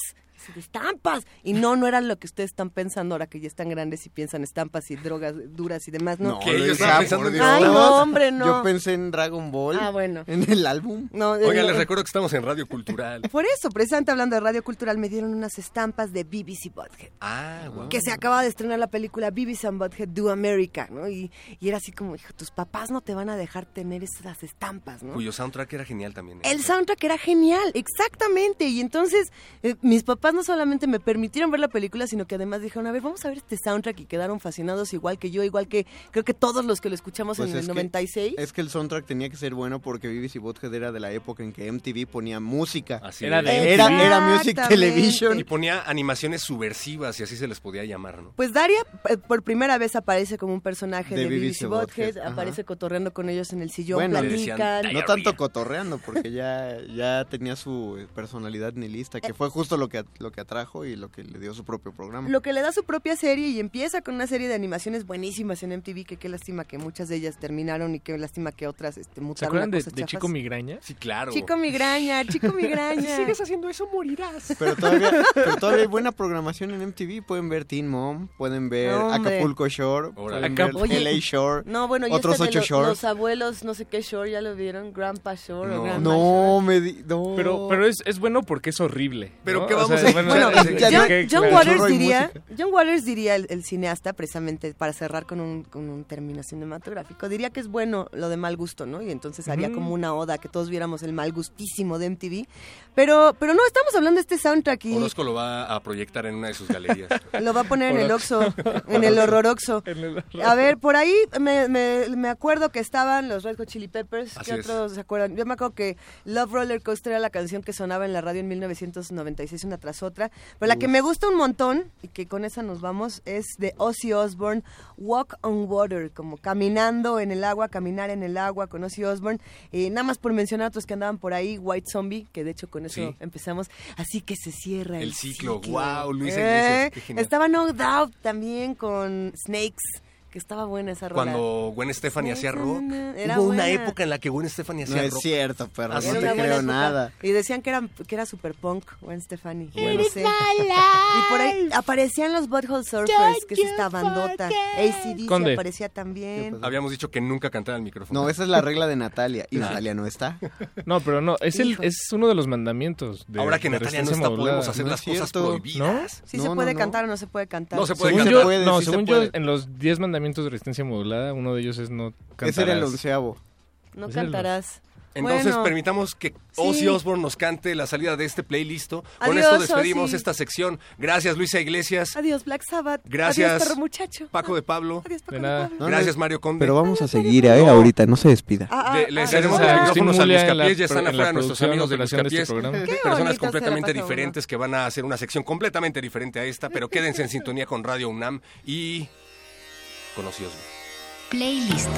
De estampas. Y no, no era lo que ustedes están pensando ahora que ya están grandes y piensan estampas y drogas duras y demás, ¿no? Ay, no, hombre, no. Yo pensé en Dragon Ball. Ah, bueno. En el álbum. No, Oigan, eh, les recuerdo que estamos en Radio Cultural. [LAUGHS] Por eso, precisamente hablando de Radio Cultural, me dieron unas estampas de BBC Butthead. Ah, wow. Que se acaba de estrenar la película BBC and Butthead Do America, ¿no? Y, y era así como, hijo, tus papás no te van a dejar tener esas estampas, ¿no? Cuyo soundtrack era genial también. ¿eh? El soundtrack era genial, exactamente. Y entonces eh, mis papás no solamente me permitieron ver la película, sino que además dijeron, a ver, vamos a ver este soundtrack y quedaron fascinados igual que yo, igual que creo que todos los que lo escuchamos Pues en es el que- 96. es que el soundtrack tenía que ser bueno porque BBC Bothead era de la época en que MTV ponía música. Así era, de era, era Music. Television. Y ponía animaciones subversivas y así se les podía llamar, ¿no? Pues Daria eh, por primera vez aparece como un personaje de, De BBC BBC Butthead, Butthead, ajá. aparece cotorreando con ellos en el sillón, Bueno, platican. no tanto cotorreando, porque ya, ya tenía su eh, personalidad nihilista, que fue justo lo que, lo que atrajo y lo que le dio su propio programa. Lo que le da su propia serie y empieza con una serie de animaciones buenísimas en MTV, que qué lástima que muchas de ellas terminaron y qué lástima que otras este, ¿Se mutaron acuerdan a de. Chico Migraña? Sí, claro. Chico migraña, chico [LAUGHS] migraña. haciendo eso, morirás. Pero todavía, [LAUGHS] pero todavía hay buena programación en MTV. Pueden ver Teen Mom, pueden ver Hombre. Acapulco Shore, ver Oye, LA Shore, No, bueno, y otros este ocho lo-. Los abuelos, no sé qué Shore, ¿ya lo vieron? Grandpa Shore o No, Grandma no, me di- no. Pero, pero es, es bueno porque es horrible. Pero ¿no? ¿qué O vamos sea, a- bueno, John, que, John claro. Waters diría. John Waters diría el, el cineasta, precisamente para cerrar con un, con un término cinematográfico, diría que es bueno lo de mal gusto, ¿no? Y entonces haría como una oda que todos viéramos el mal gustísimo de MTV. Pero, pero no, estamos hablando de este soundtrack y Orozco lo va a proyectar en una de sus galerías. [LAUGHS] lo va a poner en el. Oxxo, en el horroroxo. Horror. A ver, por ahí me, me, me acuerdo que estaban los Red Hot Chili Peppers. Así ¿Qué es. otros se acuerdan? Yo me acuerdo que Love Roller Coaster era la canción que sonaba en la radio en 1996 una tras otra. Pero la que me gusta un montón, y que con esa nos vamos, es de Ozzy Osbourne, Walk on Water, como caminando en el agua, caminar en el agua con Ozzy Osbourne. Eh, nada más por mencionar otros que andaban por ahí, White Zombie, que de hecho con eso Sí. empezamos. Así que se cierra el, El ciclo. ciclo. Guau, Luisa Eh. Estaba No Doubt también con Snakes, que estaba buena esa rola. Cuando Gwen Stefani hacía rock. Era Hubo una época en la que Gwen Stefani No hacía es rock. cierto, perro, Así no Era te creo época. nada. Y decían que era, que era super punk, Gwen Stefani. No sé. [LAUGHS] Y por ahí aparecían los Butthole Surfers, que es esta bandota. ACDC aparecía también. Habíamos dicho que nunca cantaba el micrófono. No, esa es la regla de Natalia. Y. Natalia no está. [LAUGHS] No, pero no, es, el, es uno de los mandamientos. De, Ahora que Natalia no está, modulada. podemos hacer No las es cosas cierto. prohibidas. Sí No, se no, puede no. cantar o no se puede cantar. No se puede Según cantar. yo, no, sí se según yo, en los 10 mandamientos de resistencia modulada, uno de ellos es no cantar. Ese era el onceavo. No Ese cantarás. Entonces Bueno, permitamos que sí. Ozzy Osbourne nos cante la salida de este playlist. Con Adiós, esto despedimos Ozzy. esta sección. Gracias Luisa Iglesias. Adiós, Black Sabbath. Gracias. Adiós, perro muchacho. Paco de Pablo. Adiós, Paco De de nada. Pablo. No, Gracias no, Mario Conde. Pero vamos a seguir, ¿eh? Ahorita, no se despida. Ah, ah, De- ah, le ah, cedemos Gracias el a a la- Capiés. Ya están afuera nuestros amigos de de este Capiés. programa. Qué Personas completamente diferentes que van a hacer una sección completamente diferente a esta. Pero quédense en sintonía con Radio UNAM y Playlist.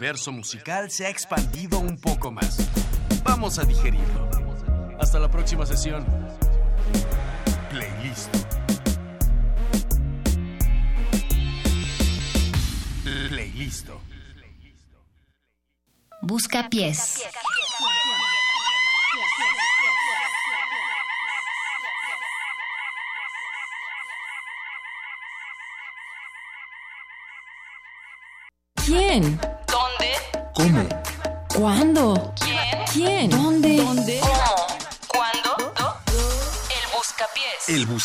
Universo musical se ha expandido un poco más. Vamos a digerirlo. Hasta la próxima sesión. Playlist. Playlist. Busca pies.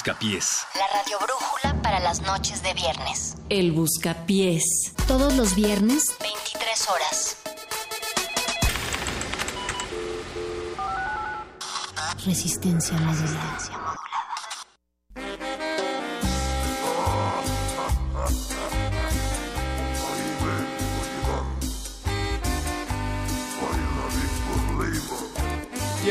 Buscapiés. La radio brújula para las noches de viernes. El buscapiés. Todos los viernes 23 horas. Resistencia modulada.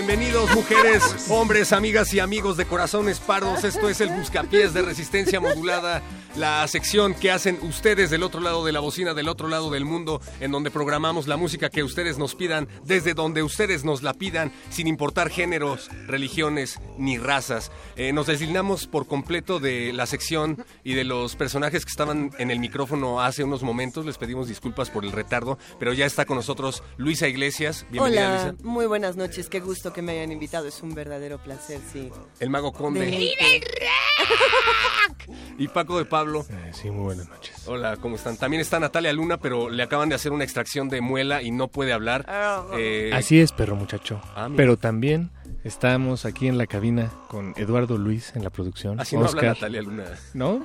Bienvenidos mujeres, hombres, amigas y amigos de Corazones Pardos. Esto es el Buscapiés de Resistencia Modulada, la sección que hacen ustedes del otro lado de la bocina, del otro lado del mundo, en donde programamos la música que ustedes nos pidan, desde donde ustedes nos la pidan, sin importar géneros, religiones ni razas. Eh, nos deslindamos por completo de la sección y de los personajes que estaban en el micrófono hace unos momentos. Les pedimos disculpas por el retardo, pero ya está con nosotros Luisa Iglesias. Bienvenida, Hola, Luisa. muy buenas noches, qué gusto que me hayan invitado, es un verdadero placer, sí. El mago conde. [LAUGHS] Y Paco de Pablo. sí, muy buenas noches. Hola, ¿cómo están? También está Natalia Luna, pero le acaban de hacer una extracción de muela y no puede hablar. Eh, Así es, perro muchacho. Ah. Pero también estamos aquí en la cabina con Eduardo Luis en la producción. Así no habla Oscar. Natalia Luna. ¿No?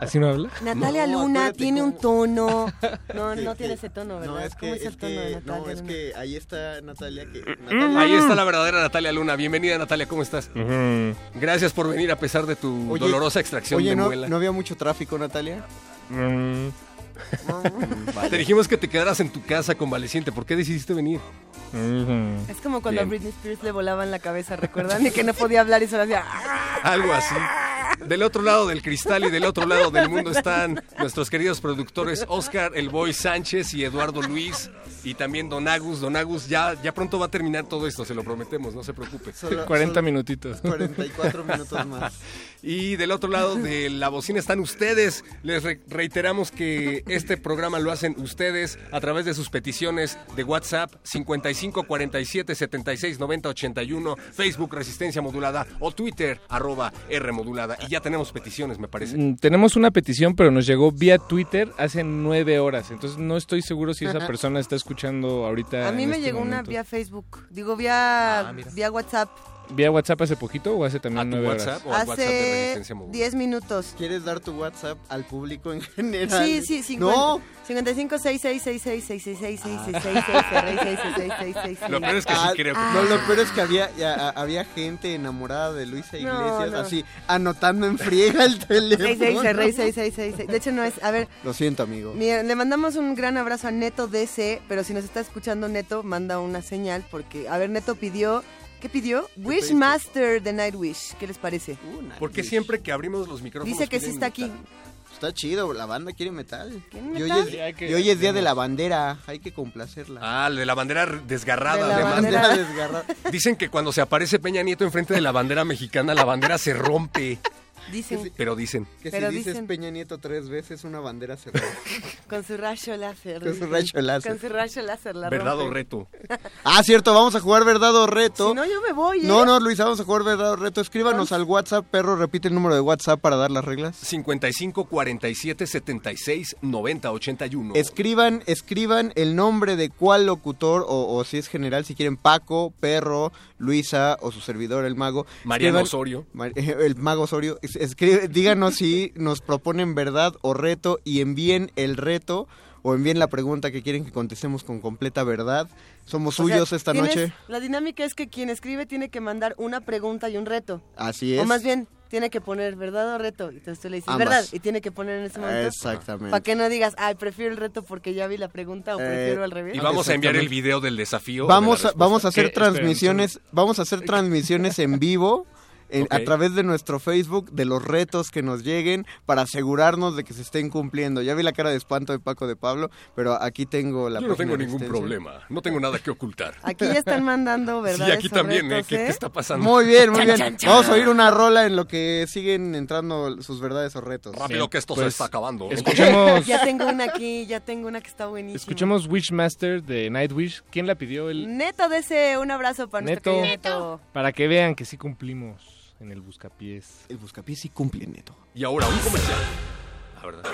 ¿Así no habla? Natalia No, Luna tiene cómo- un tono. [LAUGHS] No, no tiene ese tono, ¿verdad? No, es que, ¿Cómo es el tono de Natalia no, es Luna? que ahí está Natalia que. Natalia- Ahí está la verdadera Natalia Luna. Bienvenida, Natalia, ¿cómo estás? Gracias por venir a pesar de tu Oye, dolorosa extracción Oye, de ¿no, muela. ¿no había mucho tráfico, Natalia? Mm, [LAUGHS] Te dijimos que te quedaras en tu casa convaleciente. ¿Por qué decidiste venir? Es como cuando Bien. a Britney Spears le volaban la cabeza, ¿recuerdan? Y que no podía hablar y solo hacía... Algo así. Del otro lado del cristal y del otro lado del mundo están nuestros queridos productores Oscar El Boy Sánchez y Eduardo Luis y también Don Agus. Don Agus, ya, ya pronto va a terminar todo esto, se lo prometemos, no se preocupe. Solo- 40 solo minutitos. 44 minutos más. [LAUGHS] Y del otro lado de la bocina están ustedes. Les re- reiteramos que este programa lo hacen ustedes a través de sus peticiones de WhatsApp 55 47 76 90 81, Facebook Resistencia Modulada o Twitter arroba R Modulada. Y ya tenemos peticiones, me parece. Mm, Tenemos una petición, pero nos llegó vía Twitter hace nueve horas. Entonces no estoy seguro si esa persona está escuchando ahorita. A mí me este llegó una vía Facebook, digo vía, Ah, vía WhatsApp. ¿Vía WhatsApp hace poquito o hace también ¿A tu nueve WhatsApp horas? o al WhatsApp de Hace Resistencia Modulada? 10 minutos. ¿Quieres dar tu WhatsApp al público en general? Sí, sí, 50, No. 55 66 66 66 66 66 Lo peor es que sí Ah, creo No, lo peor es que había, ya, había gente enamorada de Luisa No, Iglesias, no. así, anotando en friega el teléfono. 66 De hecho, no es. A ver, Lo siento, amigo. mira, le mandamos un gran abrazo a Neto DC, pero si nos está escuchando Neto, manda una señal porque, a ver, Neto pidió. ¿Qué pidió? Wishmaster de Nightwish. ¿Qué les parece? ¿Por qué siempre que abrimos los micrófonos Dice que sí está aquí. metal? Está chido, la banda quiere metal. ¿Quieren Y hoy, metal? es, Sí, hay que- y hoy es día de la bandera, hay que complacerla. Ah, de la bandera desgarrada. De la de bandera- Bandera [LAUGHS] desgarrada. Dicen que cuando se aparece Peña Nieto enfrente de la bandera mexicana, la bandera se rompe. Dicen, Pero dicen. Que Pero si dices dicen- Peña Nieto tres veces, una bandera se rompe. [LAUGHS] con su rayo láser. Con su rayo láser. Con su rayo láser la ¿Verdad o rompe. reto? [LAUGHS] ah, cierto, vamos a jugar verdad o reto. Si no, yo me voy, ¿eh? No, no, Luisa, vamos a jugar verdad o reto. Escríbanos al WhatsApp, perro, repite el número de WhatsApp para dar las reglas. 55 47 76 90 81. Escriban, escriban el nombre de cuál locutor o, o si es general, si quieren Paco, Perro, Luisa o su servidor, el mago. Mariano Escriban- Osorio. [LAUGHS] El mago Osorio. Es- escribe- díganos si nos proponen verdad o reto y envíen el reto o envíen la pregunta que quieren que contestemos con completa verdad. Somos O sea, suyos esta tienes- noche. La dinámica es que quien escribe tiene que mandar una pregunta y un reto. Así es. O más bien, tiene que poner verdad o reto. Entonces tú le dices Ambas. verdad y tiene que poner en ese momento. Exactamente. Para que no digas, ay, prefiero el reto porque ya vi la pregunta o Eh, prefiero al revés. Y vamos a enviar el video del desafío. Vamos de a, vamos a hacer transmisiones, vamos a hacer transmisiones en vivo en- a través de nuestro Facebook de los retos que nos lleguen para asegurarnos de que se estén cumpliendo. Ya vi la cara de espanto de Paco de Pablo, pero aquí tengo la Yo no tengo ningún problema. No tengo nada que ocultar. Aquí ya están mandando verdad. [LAUGHS] Sí, aquí también, ¿eh? ¿Qué, qué está pasando? Muy bien, muy bien. chan, chan. Vamos a oír una rola en lo que siguen entrando sus verdades o retos. Rápido que esto se Pues, está acabando. Escuchemos, [LAUGHS] Ya tengo una aquí, ya tengo una que está buenísima. escuchemos Wishmaster de Nightwish. ¿Quién la pidió? El Neto DC, un abrazo para nuestro Neto. querido Neto. Para que vean que sí cumplimos en el Buscapiés. El Buscapiés sí cumple, Neto. Y ahora un comercial. La verdad.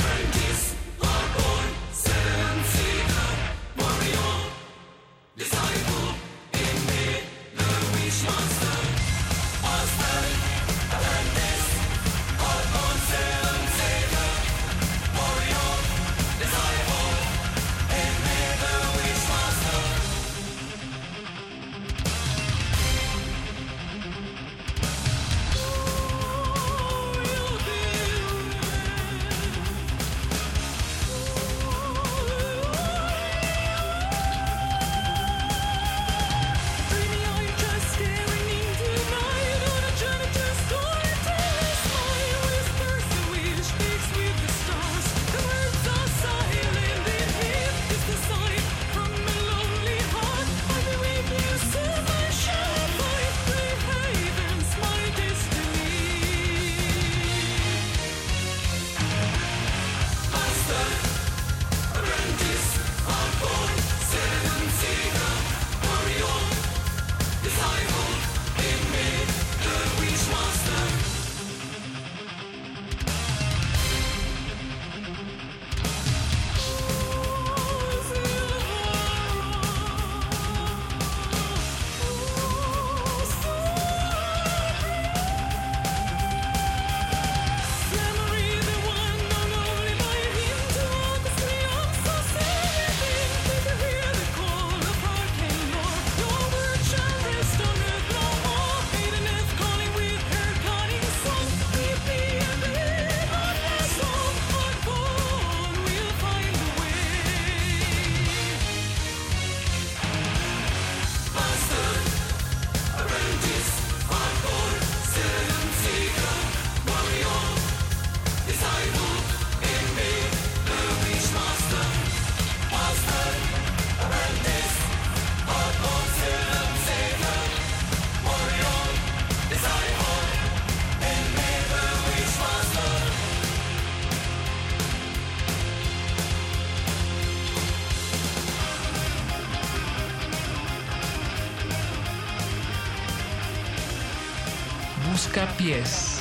Buscapiés.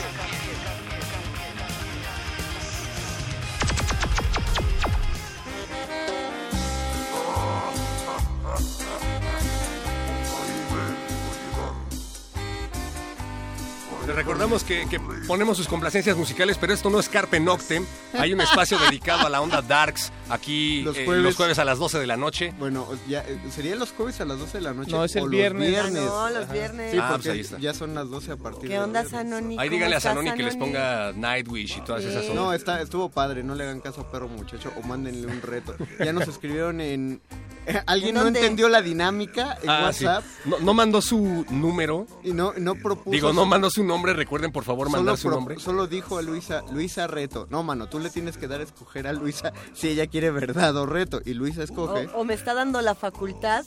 Les recordamos que ponemos sus complacencias musicales, pero esto no es Carpe Noctem. Hay un espacio dedicado a la onda Darks aquí Los eh, jueves. los jueves a las 12 de la noche. Bueno, ya, eh, ¿serían los jueves a las 12 de la noche? No, es el o los viernes. viernes? Ah, no, los Ajá. viernes. Sí, Ah, porque pues ahí está. ya son las 12 a partir ¿Qué de onda, viernes. Sanoni? Ahí ¿Cómo díganle a Sanoni que les ponga Nightwish y todas esas Sí. ondas. No, está, estuvo padre, no le hagan caso a perro muchacho o mándenle un reto. Ya nos escribieron en... [LAUGHS] Alguien ¿En no entendió la dinámica en Ah, sí. WhatsApp No, no mandó su número. y no, no propuso... Digo, no mandó su nombre. Recuerden, por favor, mandar Solo, su pro- nombre. solo dijo a Luisa, Luisa reto. No, mano, tú le tienes que dar a escoger a Luisa si ella quiere verdad o reto. Y Luisa escoge. O, o me está dando la facultad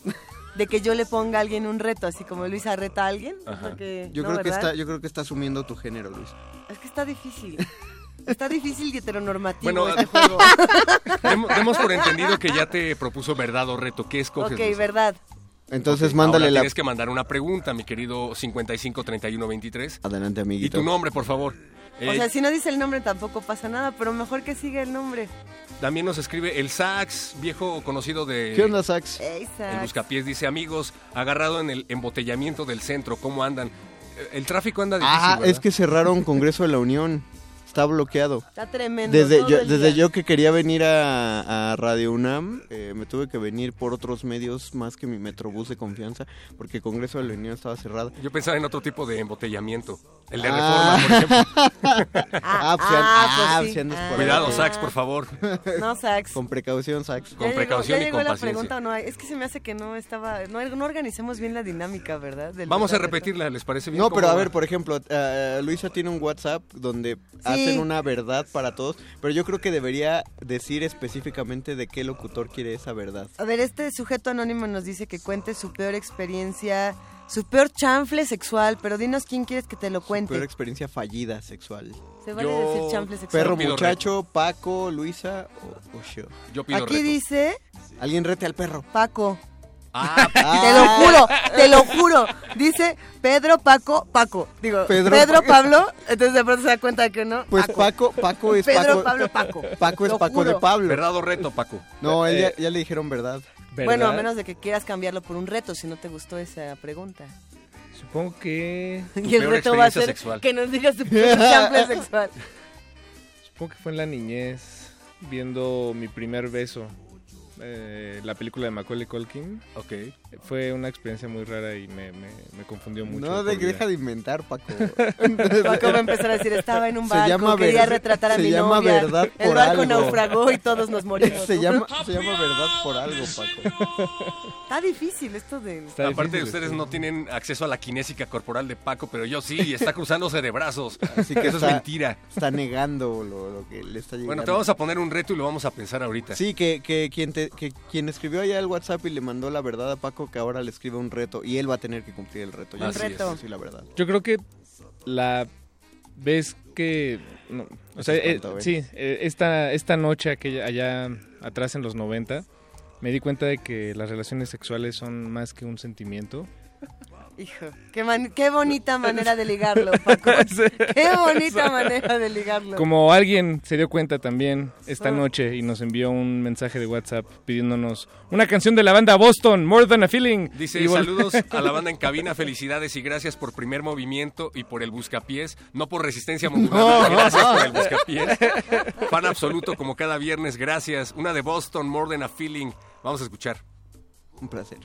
de que yo le ponga a alguien un reto, así como Luisa reta a alguien. Porque- Yo no, creo que está, yo creo que está asumiendo tu género, Luisa. Es que está difícil. [LAUGHS] Está difícil y heteronormativo Bueno, este [LAUGHS] juego. Demos, demos por entendido que ya te propuso verdad o reto. ¿Qué escoges? ok, verdad. Entonces mándale ahora la... Tienes que mandar una pregunta, mi querido 553123. Adelante, Y amiguito. tu nombre, por favor. O Eh, sea, si no dice el nombre tampoco pasa nada, pero mejor que siga el nombre. También nos escribe el Sax, viejo conocido de... ¿Qué onda, Sax? Ey, Sax. El Buscapiés dice, amigos, agarrado en el embotellamiento del centro, ¿cómo andan? Eh, El tráfico anda difícil, Ah, ¿verdad? es que cerraron Congreso de la Unión. Está bloqueado. Está tremendo. Desde todo yo, el desde día. yo que quería venir a, a Radio UNAM, eh, me tuve que venir por otros medios más que mi Metrobús de confianza, porque Congreso de la Unión estaba cerrado. Yo pensaba en otro tipo de embotellamiento. El de Ah. reforma, por ejemplo. [LAUGHS] Ah, pues, ah, pues ah, sí. andas por ahí. Cuidado, Sax, por favor. No, Sax. Con precaución, Sax. Con llegó- precaución ya y con la paciencia. pregunta o no. Es que se me hace que no estaba. No, no organizamos bien la dinámica, ¿verdad? Del Vamos a repetirla, ¿les parece bien? No, pero ¿Cómo a ver, por ejemplo, eh, Luisa tiene un WhatsApp donde hacen una verdad para todos, pero yo creo que debería decir específicamente de qué locutor quiere esa verdad. A ver, este sujeto anónimo nos dice que cuente su peor experiencia, su peor chanfle sexual, pero dinos quién quieres que te lo cuente. Peor experiencia fallida sexual. Se vale decir chanfle sexual. Perro muchacho, Paco, Luisa o, o yo. Yo pido Aquí reto. dice Alguien rete al perro. Paco. Ah, [LAUGHS] Te lo juro, te lo juro. Dice Pedro, Paco, Paco. Digo, Pedro, Pedro, Pa- Pablo. Entonces de pronto se da cuenta que no. Pues Paco, Paco es Pedro, Paco. Pablo, Paco. Paco es Lo Paco de. Pablo. ¿Verdad o reto, Paco? No, él Eh, ya, ya le dijeron verdad. Bueno, a menos de que quieras cambiarlo por un reto, si no te gustó esa pregunta. Supongo que... [LAUGHS] Y el reto va a ser sexual. que nos digas tu peor sexual. Supongo que fue en la niñez, viendo mi primer beso. Eh, la película de Macaulay Culkin. Ok. Fue una experiencia muy rara y me, me, me confundió mucho. No, de de, deja de inventar, Paco. [LAUGHS] Paco va a empezar a decir, estaba en un Se barco, llama quería ver- retratar a se mi llama novia. verdad el por barco algo. naufragó y todos nos morimos. se, llama, se llama verdad por algo, Paco. Está difícil esto de... Está Aparte, difícil, ustedes sí. no tienen acceso a la kinésica corporal de Paco, pero yo sí, y está cruzando cerebrazos. Así que Eso está- es mentira. Está negando lo, lo que le está llegando. Bueno, te vamos a poner un reto y lo vamos a pensar ahorita. Sí, que, que, quien te- que quien escribió allá el WhatsApp y le mandó la verdad a Paco, que ahora le escribe un reto y él va a tener que cumplir el reto. Yo es. reto. Sí, la verdad. Yo creo que la vez que... no, o sea, ¿eh? sí, eh, esta, esta noche aquella, allá atrás en los 90, me di cuenta de que las relaciones sexuales son más que un sentimiento. Hijo, qué, man- qué bonita manera de ligarlo, [LAUGHS] Paco. [LAUGHS] Qué bonita manera de ligarlo. Como alguien se dio cuenta también esta noche y nos envió un mensaje de WhatsApp pidiéndonos una canción de la banda Boston, More Than a Feeling. Dice, Y saludos a la banda en [LAUGHS] cabina, felicidades y gracias por primer movimiento y por el buscapiés, no por resistencia modulada, No. gracias por el buscapiés. Fan absoluto como cada viernes, gracias. Una de Boston, More Than a Feeling. Vamos a escuchar. Un placer.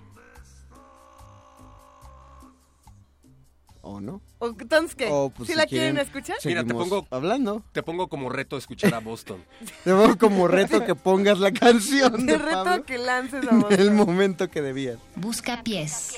¿O no? ¿O Entonces, ¿qué? O, pues, ¿Sí si la quieren, quieren- escuchar? Mira, te pongo- hablando. Te pongo como reto escuchar a Boston. [LAUGHS] Te pongo como reto que pongas la canción [LAUGHS] de Te reto Pablo a que lances la en voz. el momento que debías. Busca pies.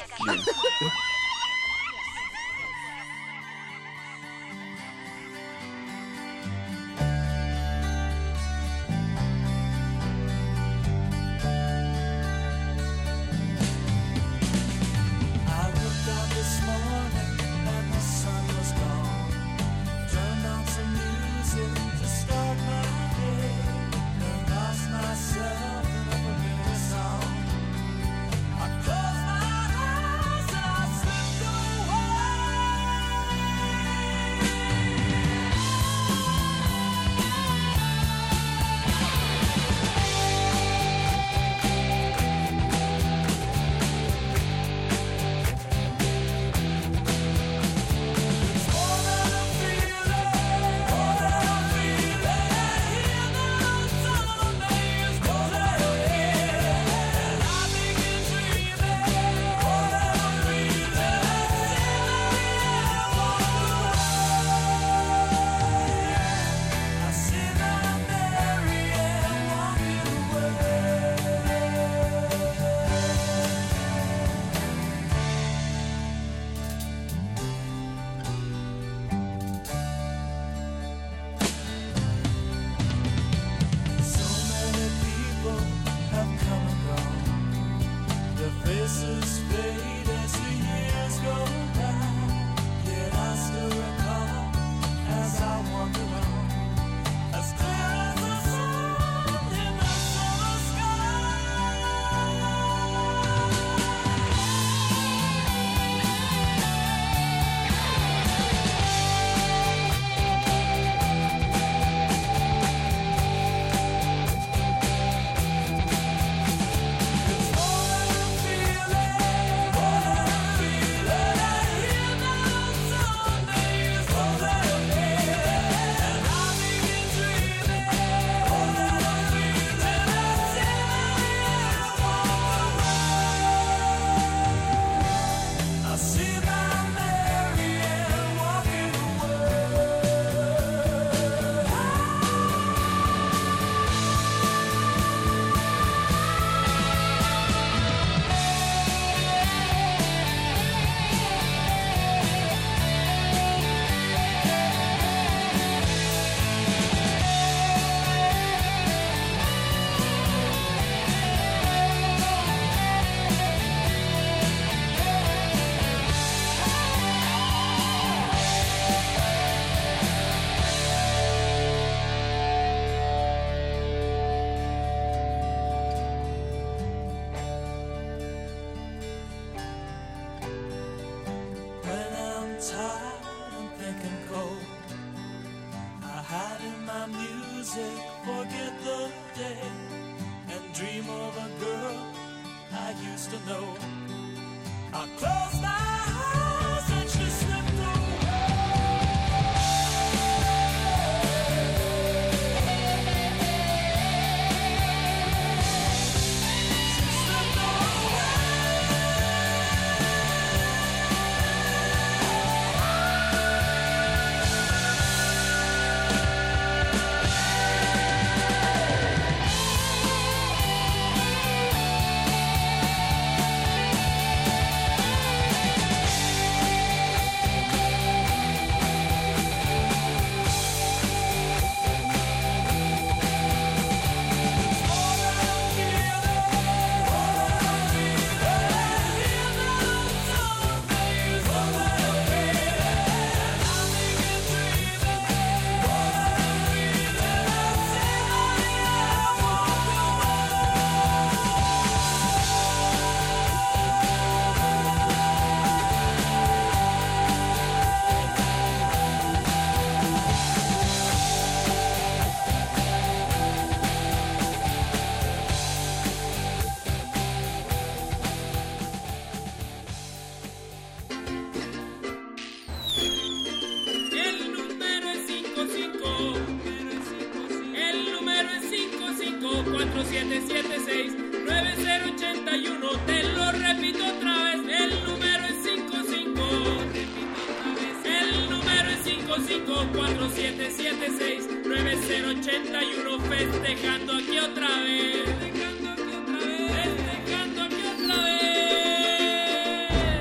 547769081 festejando aquí otra vez. Festejando aquí otra vez. Festejando aquí otra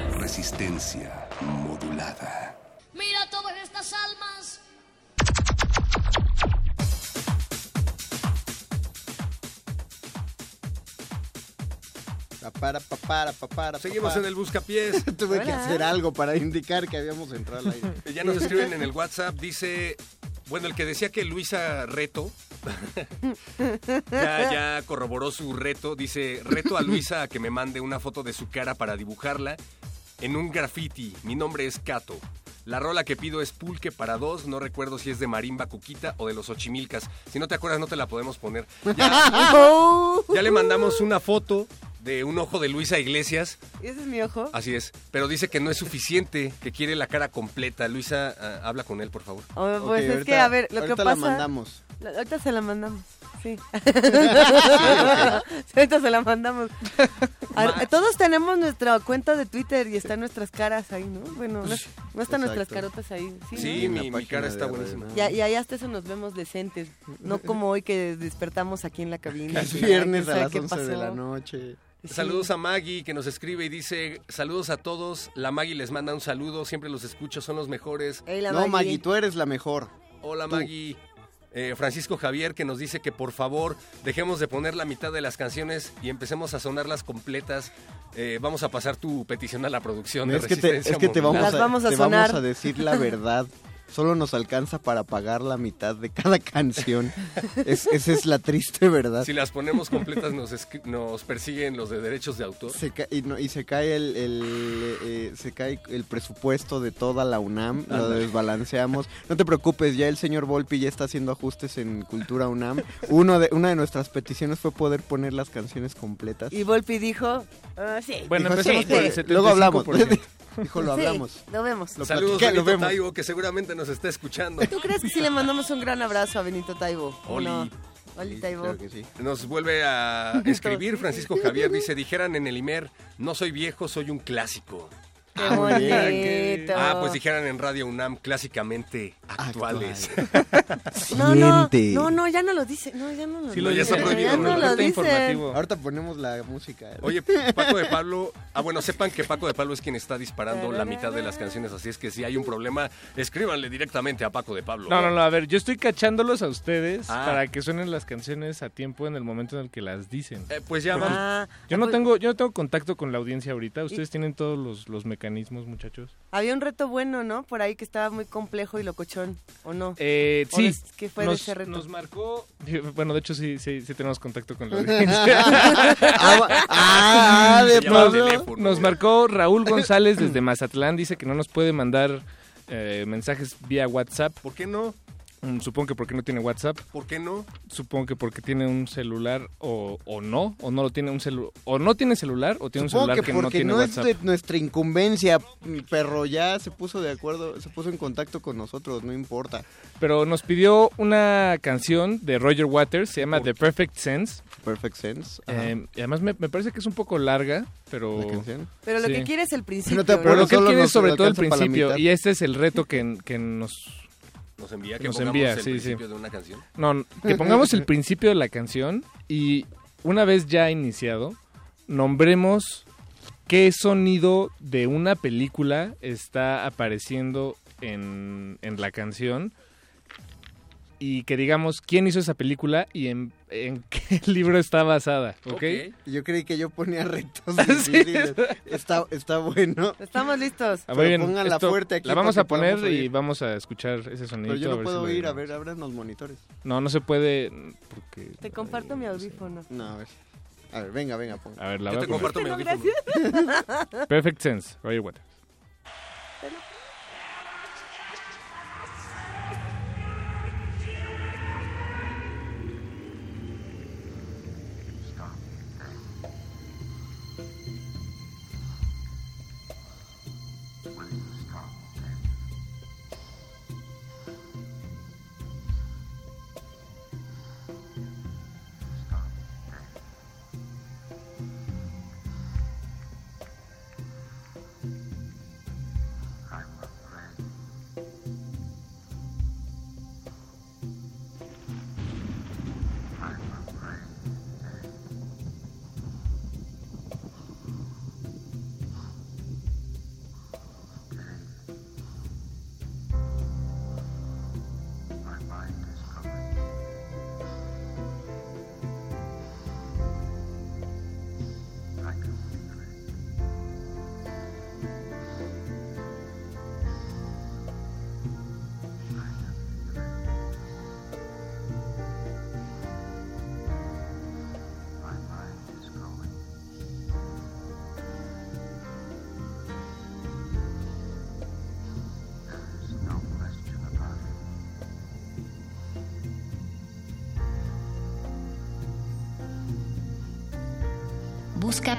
vez. Resistencia modulada. Papara, papara, papara, Seguimos papara. en el buscapiés. [LAUGHS] Tuve que hacer algo para indicar que habíamos entrado al aire. Ya nos escriben en el WhatsApp, dice, bueno, el que decía que Luisa reto, ya, ya corroboró su reto, dice, reto a Luisa a que me mande una foto de su cara para dibujarla en un graffiti. Mi nombre es Cato. La rola que pido es Pulque para dos, no recuerdo si es de Marimba Cuquita o de los Ochimilcas. Si no te acuerdas no te la podemos poner. Ya, [LAUGHS] ya le mandamos una foto de un ojo de Luisa Iglesias. ¿Y ese es mi ojo? Así es, pero dice que no es suficiente, que quiere la cara completa. Luisa, ah, habla con él, por favor. Oh, pues Ok, es que, ahorita- a ver, lo que ahorita pasa... la mandamos. La- ahorita se la mandamos, sí. [LAUGHS] Sí, [LAUGHS] ahorita se la mandamos. A todos tenemos nuestra cuenta de Twitter y están nuestras caras ahí, ¿no? Bueno, no, no están nuestras carotas ahí. Sí, Sí, ¿no? mi, mi cara está buenísima. Y, y ahí hasta eso nos vemos decentes, no como hoy que despertamos aquí en la cabina. [LAUGHS] Es viernes a las sabe 11 qué de la pasó. Saludos a Maggie que nos escribe y dice, saludos a todos. La Maggie les manda un saludo, siempre los escucho, son los mejores. No, Maggie, tú eres la mejor. Hola Tú. Maggie. Eh, Francisco Javier que nos dice que por favor dejemos de poner la mitad de las canciones y empecemos a sonarlas completas. Eh, vamos a pasar tu petición a la producción de Es que te, Resistencia es que te vamos, a, te vamos a decir la verdad. [LAUGHS] Solo nos alcanza para pagar la mitad de cada [LAUGHS] canción. Es- esa es la triste verdad. Si las ponemos completas nos, nos persiguen los de derechos de autor. Se y, no- y se cae el, el, eh, se cae el presupuesto de toda la UNAM, lo desbalanceamos. No te preocupes, ya el señor Volpi ya está haciendo ajustes en Cultura UNAM. Uno de, una de nuestras peticiones fue poder poner las canciones completas. Y Volpi dijo, ah, sí. Bueno, Dijo, empecemos sí, por el sí. 75%. Luego hablamos. [LAUGHS] Dijo, lo Sí, hablamos. lo vemos. Lo Saludos a Benito vemos. Taibo que seguramente nos está escuchando. ¿Tú crees que si le mandamos un gran abrazo a Benito Taibo? ¿O Oli. no? Oli Taibo. Nos vuelve a [LAUGHS] escribir Francisco Javier, dice, dijeran en el Imer, no soy viejo, soy un clásico. Qué Ah, bonito. Ah, pues dijeran en Radio UNAM, clásicamente actuales. [LAUGHS] No, no, no, no, ya no lo dice. No, ya no lo Sí, lo- dice. ya está prohibido, Ya ¿no? no lo dice. informativo. Ahorita ponemos la música. Oye, Paco de Pablo, ah bueno, sepan que Paco de Pablo es quien está disparando la mitad de las canciones, así es que si hay un problema, escríbanle directamente a Paco de Pablo. No, no, no, a ver, yo estoy cachándolos a ustedes Ah. para que suenen las canciones a tiempo en el momento en el que las dicen. Eh, pues ya vamos. Ah, yo no pues- tengo, yo no tengo contacto con la audiencia ahorita. Ustedes tienen todos los, los mecanismos, muchachos. Había un reto bueno, ¿no? Por ahí que estaba muy complejo y locochón, ¿o no? Eh, ¿O sí, ¿Qué fue de nos, ese reto? nos marcó. [LAUGHS] Bueno, de hecho sí, sí, sí tenemos contacto con la [LAUGHS] audiencia. ah, de [LAUGHS] nos, Pablo. nos marcó Raúl González [CLEARS THROAT] desde Mazatlán. Dice que no nos puede mandar eh, mensajes vía WhatsApp. ¿Por qué no? Mm, Supongo que porque no tiene WhatsApp. ¿Por qué no? Supongo que porque tiene un celular o, o no, o no lo tiene un celular, o no tiene celular o tiene Supongo un celular que que, no porque tiene no, WhatsApp. es de nuestra incumbencia, mi perro ya se puso de acuerdo, se puso en contacto con nosotros, no importa. Pero nos pidió una canción de Roger Waters, se llama The Perfect Sense. Perfect Sense. Eh, y además me, me parece que es un poco larga, pero... ¿La canción? Pero lo Sí. que quiere es el principio. [LAUGHS] No te Pero lo que él quiere es sobre todo el principio, y este es el reto que, que nos... Nos envía que Nos pongamos envía, el sí, sí. principio de una canción. No, que pongamos el principio de la canción y una vez ya iniciado, nombremos qué sonido de una película está apareciendo en, en la canción y que digamos quién hizo esa película y en, en [LAUGHS] qué libro está basada, ¿ok? Yo creí que yo ponía retos [LAUGHS] Sí. difíciles. está, está bueno. Estamos listos. A ver, Pero pónganla esto fuerte aquí la vamos a poner y vamos a escuchar ese sonido. Pero yo no puedo oír, a ver, abran los monitores. No, no se puede porque... Te comparto mi audífono. No, a ver. A ver, venga, venga, ponga. A ver, la Yo voy te a poner. comparto mi No, audífono. gracias. Perfect Sense, Roger Waters.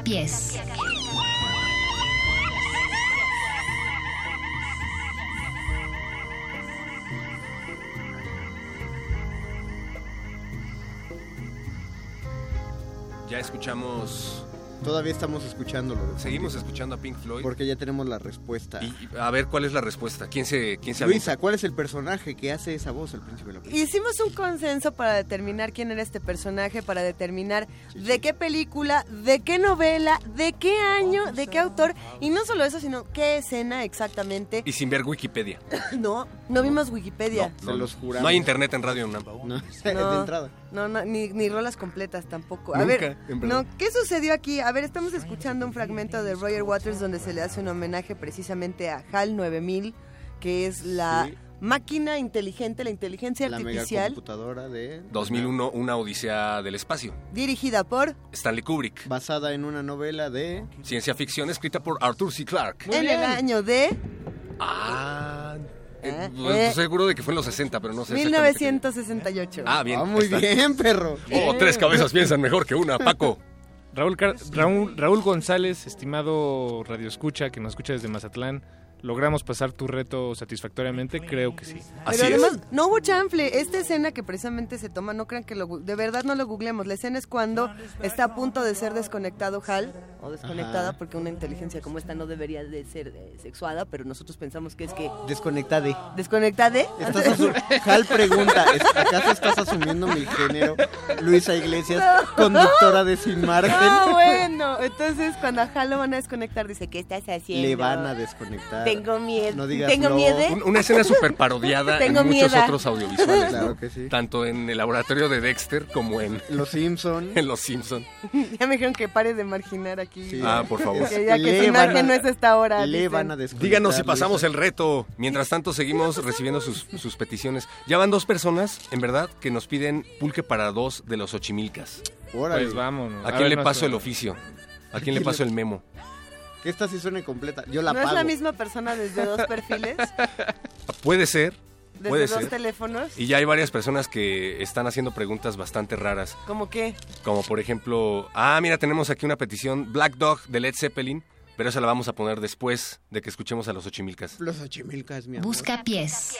Pies. Ya escuchamos. Todavía estamos escuchándolo. Seguimos escuchando a Pink Floyd. Porque ya tenemos la respuesta. Y a ver cuál es la respuesta. ¿Quién se, quién se Luisa, ¿cuál es el personaje que hace esa voz al principio de la película? Hicimos un consenso para determinar quién era este personaje, para determinar de qué película, de qué novela, de qué año, de qué autor, y no solo eso, sino qué escena exactamente. Y sin ver Wikipedia. [LAUGHS] No, no vimos Wikipedia. No, no. No hay internet en Radio UNAM. No, No. [LAUGHS] de entrada. No, no, ni, ni rolas completas tampoco. A Nunca, ver, en no, ¿qué sucedió aquí? A ver, estamos escuchando un fragmento de Roger Waters donde se le hace un homenaje precisamente a HAL 9000, que es la Sí. máquina inteligente, la inteligencia La artificial, megacomputadora de... 2001, una odisea del espacio. dirigida por Stanley Kubrick. Basada en una novela de... Ciencia ficción escrita por Arthur C. Clarke. en el año de Ah, eh, Eh, pues, eh. seguro de que fue en los 60, pero no sé. exactamente qué. 1968. Ah, bien. Ah, muy está. bien, perro. Oh, tres cabezas piensan mejor que una, Paco. Raúl, Car- Raúl, Raúl González, estimado Radio Escucha, que nos escucha desde Mazatlán, ¿logramos pasar tu reto satisfactoriamente? Creo que sí. Pero además, no hubo chanfle. Esta escena que precisamente se toma, no crean que lo, de verdad no lo googlemos. La escena es cuando está a punto de ser desconectado Hal, o desconectada, Ajá. porque una inteligencia como esta no debería de ser eh, sexuada, pero nosotros pensamos que es que... Desconectade. ¿Desconectade? Hal pregunta, ¿es- ¿acaso estás asumiendo mi género? Luisa Iglesias, conductora de Sin Margen. Ah, bueno. Entonces, cuando a Hal lo van a desconectar, dice, ¿qué estás haciendo? Le van a desconectar. Tengo miedo. No digas Tengo no. miedo. Un- Una escena súper parodiada [LAUGHS] Tengo en muchos miedo. otros audiovisuales. ¿no? Claro que sí. Tanto en el laboratorio de Dexter como en [LAUGHS] Los Simpson. [LAUGHS] en Los Simpson. ya me dijeron que pare de marginar aquí. Sí. Ah, por favor. Que ya que van Margen a- no es esta hora. Le dicen. van a. Díganos si pasamos Luisa. el reto. Mientras tanto, seguimos recibiendo sus, sus peticiones. Ya van dos personas, en verdad, que nos piden pulque para dos de los ochimilcas. Órale. Pues vámonos. ¿A A quién ver, le paso el oficio? ¿A quién le paso el memo? Que esta sí suene completa. Yo la ¿No pago. es la misma persona desde dos perfiles? [LAUGHS] Puede ser, Desde Puede dos ser. teléfonos. Y ya hay varias personas que están haciendo preguntas bastante raras. ¿Cómo qué? Como por ejemplo, ah, mira, tenemos aquí una petición, Black Dog de Led Zeppelin, pero esa la vamos a poner después de que escuchemos a los Ochimilcas. Los Ochimilcas, mi amor. Busca pies.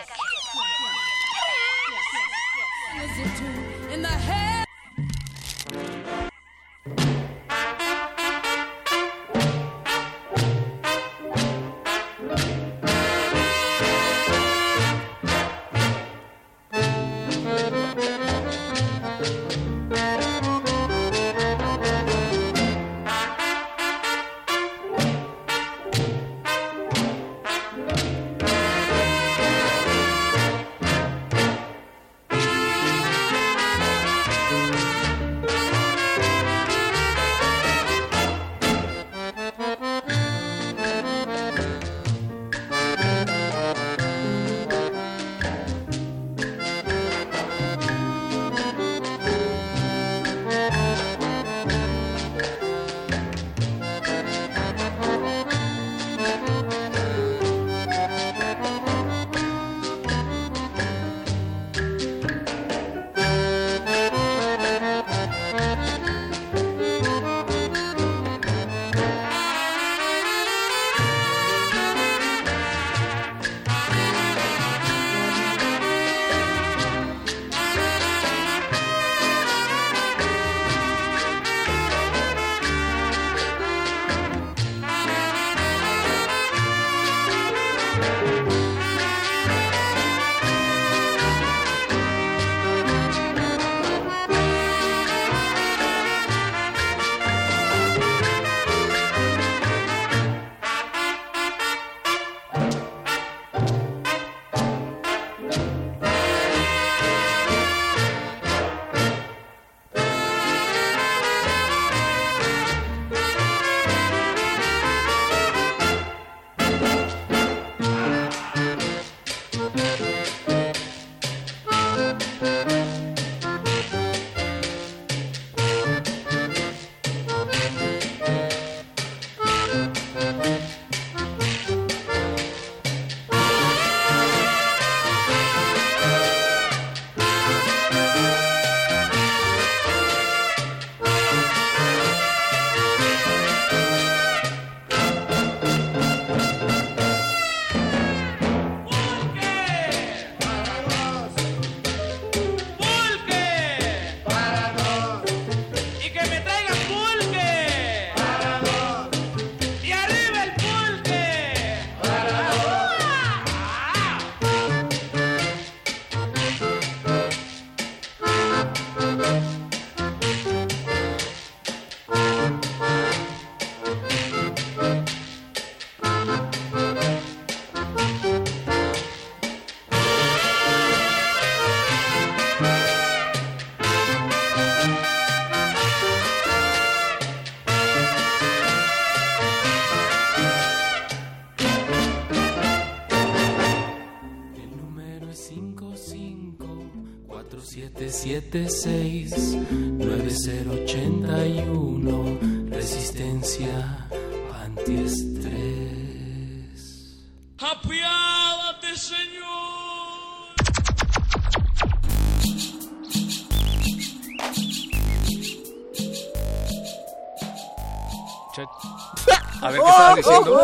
5547769081 Resistencia antiestrés. Apiádate, Señor. A ver, ¿qué estabas diciendo? [LAUGHS]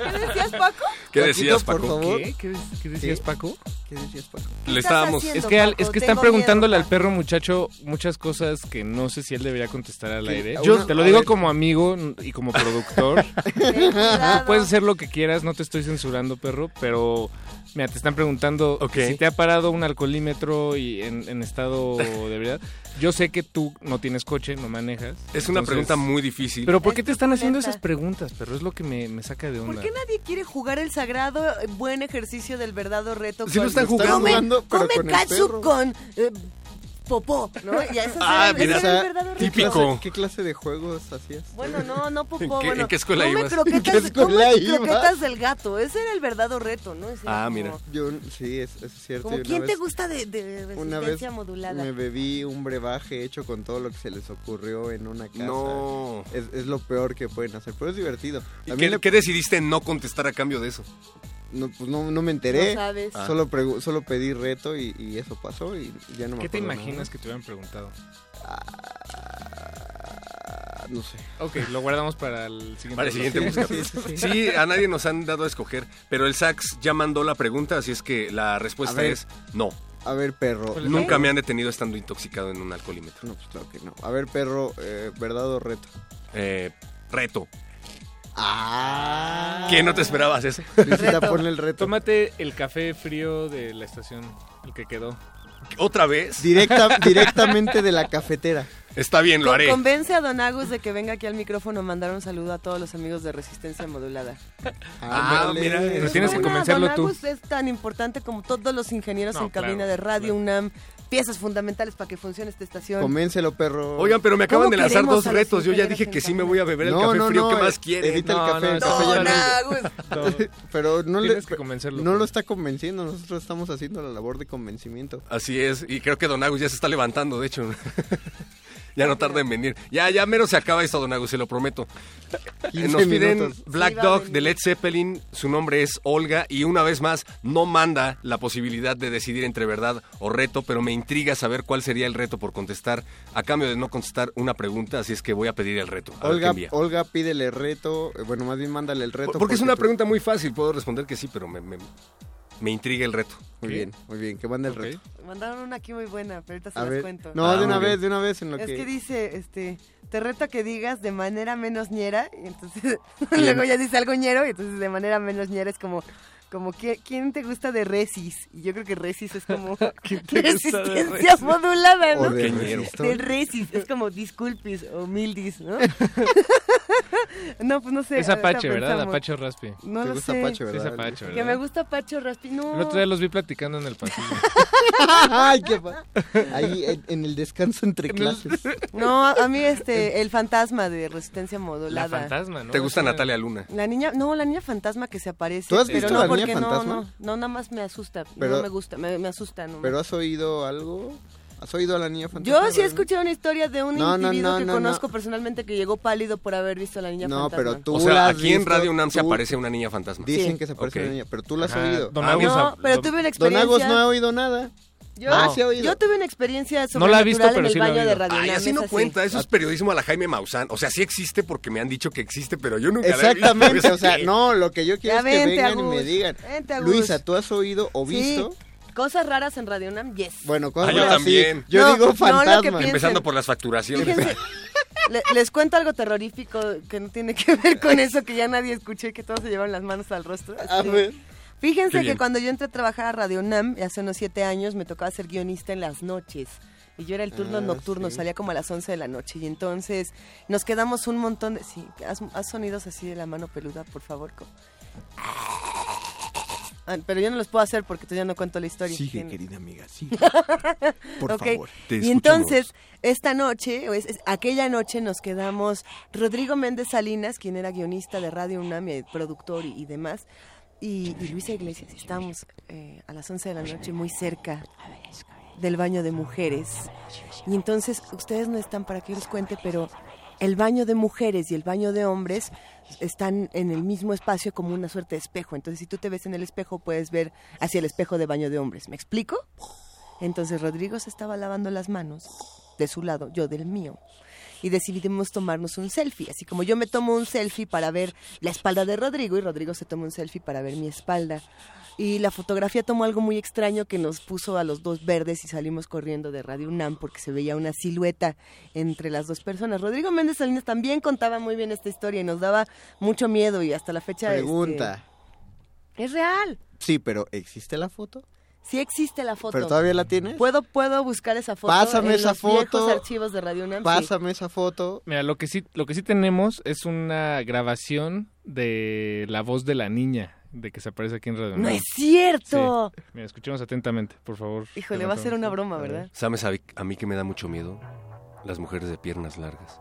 ¿Qué decías, Paco? ¿Qué decías, Paco? ¿Qué? ¿Qué, decías, ¿Qué? Paco? ¿Qué decías, Paco? Le estábamos... haciendo? Es que, al- es que están preguntándole miedo, al perro muchacho muchas cosas que no sé si él debería contestar al aire. Yo te lo digo ver. como amigo y como productor. [LAUGHS] Puedes hacer lo que quieras, no te estoy censurando, perro, pero mira, te están preguntando si te ha parado un alcoholímetro y en, en estado de verdad. Yo sé que tú no tienes coche, no manejas. Es una entonces- pregunta muy difícil. Pero ¿por qué te están haciendo esas preguntas, perro? Es lo que me, me saca de onda. ¿Por qué nadie quiere jugar el sagrado eh, buen ejercicio del verdadero reto? Sí lo están jugando. Come, pero come con el katsu perro. con eh, popó, ¿no? Y eso Ah, es mira. ese era el verdadero reto. ¿Qué Típico. clase, ¿Qué clase de juegos hacías? Bueno, no, no popó. ¿En qué- bueno, en qué escuela come ibas? Croquetas, ¿En qué escuela come ibas? croquetas del gato. Ese era el verdadero reto, ¿no? Ese Ah, como- mira. Yo, sí, es, es cierto. Como una quién te vez- gusta de, de Una vez resistencia modulada. me bebí un brebaje hecho con todo lo que se les ocurrió en una casa. No. Es, es lo peor que pueden hacer, pero es divertido. ¿Y qué, le- qué decidiste no contestar a cambio de eso? No, pues no, no me enteré. No sabes. Ah. Solo, pregu- solo pedí reto y, y eso pasó y ya no me ¿Qué te imaginas nada. que te hubieran preguntado? Ah, no sé. Ok, lo guardamos para el siguiente. Para el siguiente busca. Sí, a nadie nos han dado a escoger, pero el sax ya mandó la pregunta, así es que la respuesta es no. A ver, perro. Nunca me han detenido estando intoxicado en un alcoholímetro. No, pues claro que no. A ver, perro, eh, ¿verdad o reto? Eh, reto. Ah. ¿Qué? ¿No te esperabas eso? Luisita, ponle el reto. Tómate el café frío de la estación, el que quedó. ¿Otra vez? Directa, directamente de la cafetera. Está bien, lo haré. Convence a Don Agus de que venga aquí al micrófono a mandar un saludo a todos los amigos de Resistencia Modulada. Ah, mira, Pero tienes que convencerlo Don tú. Agus es tan importante como todos los ingenieros No, en cabina claro, de Radio UNAM, piezas fundamentales para que funcione esta estación. Convéncelo, perro. Oigan, pero me acaban ¿Cómo de lanzar dos retos. Yo ya dije que sí me voy a beber el No, café no, frío. no, ¿Qué más quieren? evita el café. no, el café ya Pero no, [LAUGHS] le, que convencerlo. no lo está convenciendo, nosotros estamos haciendo la labor de convencimiento. Así es, y creo que Don Agus ya se está levantando, de hecho. [LAUGHS] ya no tarda en venir. Ya, ya mero se acaba esto, Don Agus, se lo prometo. 15 Nos piden minutos. Black Sí, Dog de Led Zeppelin, su nombre es Olga, y una vez más no manda la posibilidad de decidir entre verdad o reto, pero me intriga saber cuál sería el reto por contestar, a cambio de no contestar una pregunta, así es que voy a pedir el reto. A Olga. Olga, pídele reto, eh, bueno, más bien mándale el reto. Porque es una tú- pregunta muy fácil, puedo responder que sí, pero me, me, me intriga el reto. Muy bien, muy bien, que mande el Ok. reto. Mandaron una aquí muy buena, pero ahorita se A las ver, cuento. no, Ah, de una bien. vez, de una vez en lo Es que... que dice, este, te reto a que digas de manera menos ñera, y entonces [LAUGHS] luego ya dice algo ñero, y entonces de manera menos ñera es como, como ¿qui- ¿quién te gusta de Resis? Y yo creo que Resis es como [LAUGHS] ¿Quién te gusta de resistencia Resis? modulada, ¿no? O de Resis, es como disculpis o mildis, ¿no? [LAUGHS] no, pues no sé. Es Apache, ¿verdad? Apache o Raspi. No ¿Te lo gusta sé. Apache, Sí, es verdad? Apache, Que ¿verdad? me gusta Pacho Raspi, no. El otro día los vi platicando en el pasillo. [LAUGHS] Ay, qué pa- Ahí en, en el descanso entre clases. No, a mí este, el fantasma de resistencia La modulada. fantasma, ¿no? ¿Te gusta Natalia Luna? La niña, no, la niña fantasma que se aparece. ¿Tú has pero visto no la porque no, fantasma? no, no, nada más me asusta. Pero- no me gusta, me, me asusta. No, ¿Pero has oído algo? ¿Has oído a la niña fantasma? Yo sí he escuchado una historia de un No, no, individuo no, que no, conozco no. personalmente que llegó pálido por haber visto a la niña No, fantasma. pero tú O sea, la aquí en Radio UNAM se aparece una niña fantasma. Dicen Sí. que se aparece Ok. una niña, pero tú la has Ajá, oído. Don Ah, Agus, No, a- pero don- tuve una Don experiencia. Agus no ha oído nada. Yo, Ah, sí ha oído. yo tuve una experiencia No la ha visto, pero en el sí baño de. Radio Ay, así no así. cuenta, eso es periodismo a la Jaime Maussan. O sea, sí existe porque me han dicho que existe, pero yo nunca la he visto. Exactamente, o sea, Sí. no, lo que yo quiero Ya es que vente, vengan y me digan. Luisa, ¿tú has oído o Sí, visto? cosas raras en Radio UNAM, yes. Bueno, cosas Ah, yo raras, sí. también. Yo No, digo no, fantasma. pienso- Empezando por las facturaciones. Fíjense, [LAUGHS] le- les cuento algo terrorífico que no tiene que ver con eso que ya nadie escuchó y que todos se llevan las manos al rostro. A Este, ver. Fíjense que cuando yo entré a trabajar a Radio UNAM, hace unos siete años, me tocaba ser guionista en las noches. Y yo era el turno Ah, nocturno, sí. salía como a las 11 de la noche. Y entonces nos quedamos un montón de... Sí, haz, haz sonidos así de la mano peluda, por favor. Ah, pero yo no los puedo hacer porque todavía no cuento la historia. Sigue, querida amiga, sigue. [LAUGHS] Por favor. Te Y entonces, esta noche, o es- es- aquella noche nos quedamos Rodrigo Méndez Salinas, quien era guionista de Radio UNAM, y productor y, y demás, y, y Luisa Iglesias. y Estábamos eh, a las 11 de la noche muy cerca del baño de mujeres. Y entonces, ustedes no están para que les cuente, pero el baño de mujeres y el baño de hombres están en el mismo espacio como una suerte de espejo. Entonces, si tú te ves en el espejo, puedes ver hacia el espejo de baño de hombres. ¿Me explico? Entonces Rodrigo se estaba lavando las manos de su lado, yo del mío. Y decidimos tomarnos un selfie. Así como yo me tomo un selfie para ver la espalda de Rodrigo y Rodrigo se toma un selfie para ver mi espalda. Y la fotografía tomó algo muy extraño que nos puso a los dos verdes y salimos corriendo de Radio UNAM porque se veía una silueta entre las dos personas. Rodrigo Méndez Salinas también contaba muy bien esta historia y nos daba mucho miedo y hasta la fecha... este, Pregunta. es real. Sí, pero ¿existe la foto? Sí existe la foto. ¿Pero todavía la tienes? Puedo, puedo buscar esa foto Pásame en esa los viejos foto. archivos de Radio UNAM. sí. Pásame esa foto. Mira, lo que sí, lo que sí tenemos es una grabación de la voz de la niña de que se aparece aquí en Radio ¡No Unam. es cierto! Sí. Mira, escuchemos atentamente, por favor. Híjole, va a ser una broma, ver. ¿verdad? ¿Sabes a mí que me da mucho miedo? Las mujeres de piernas largas.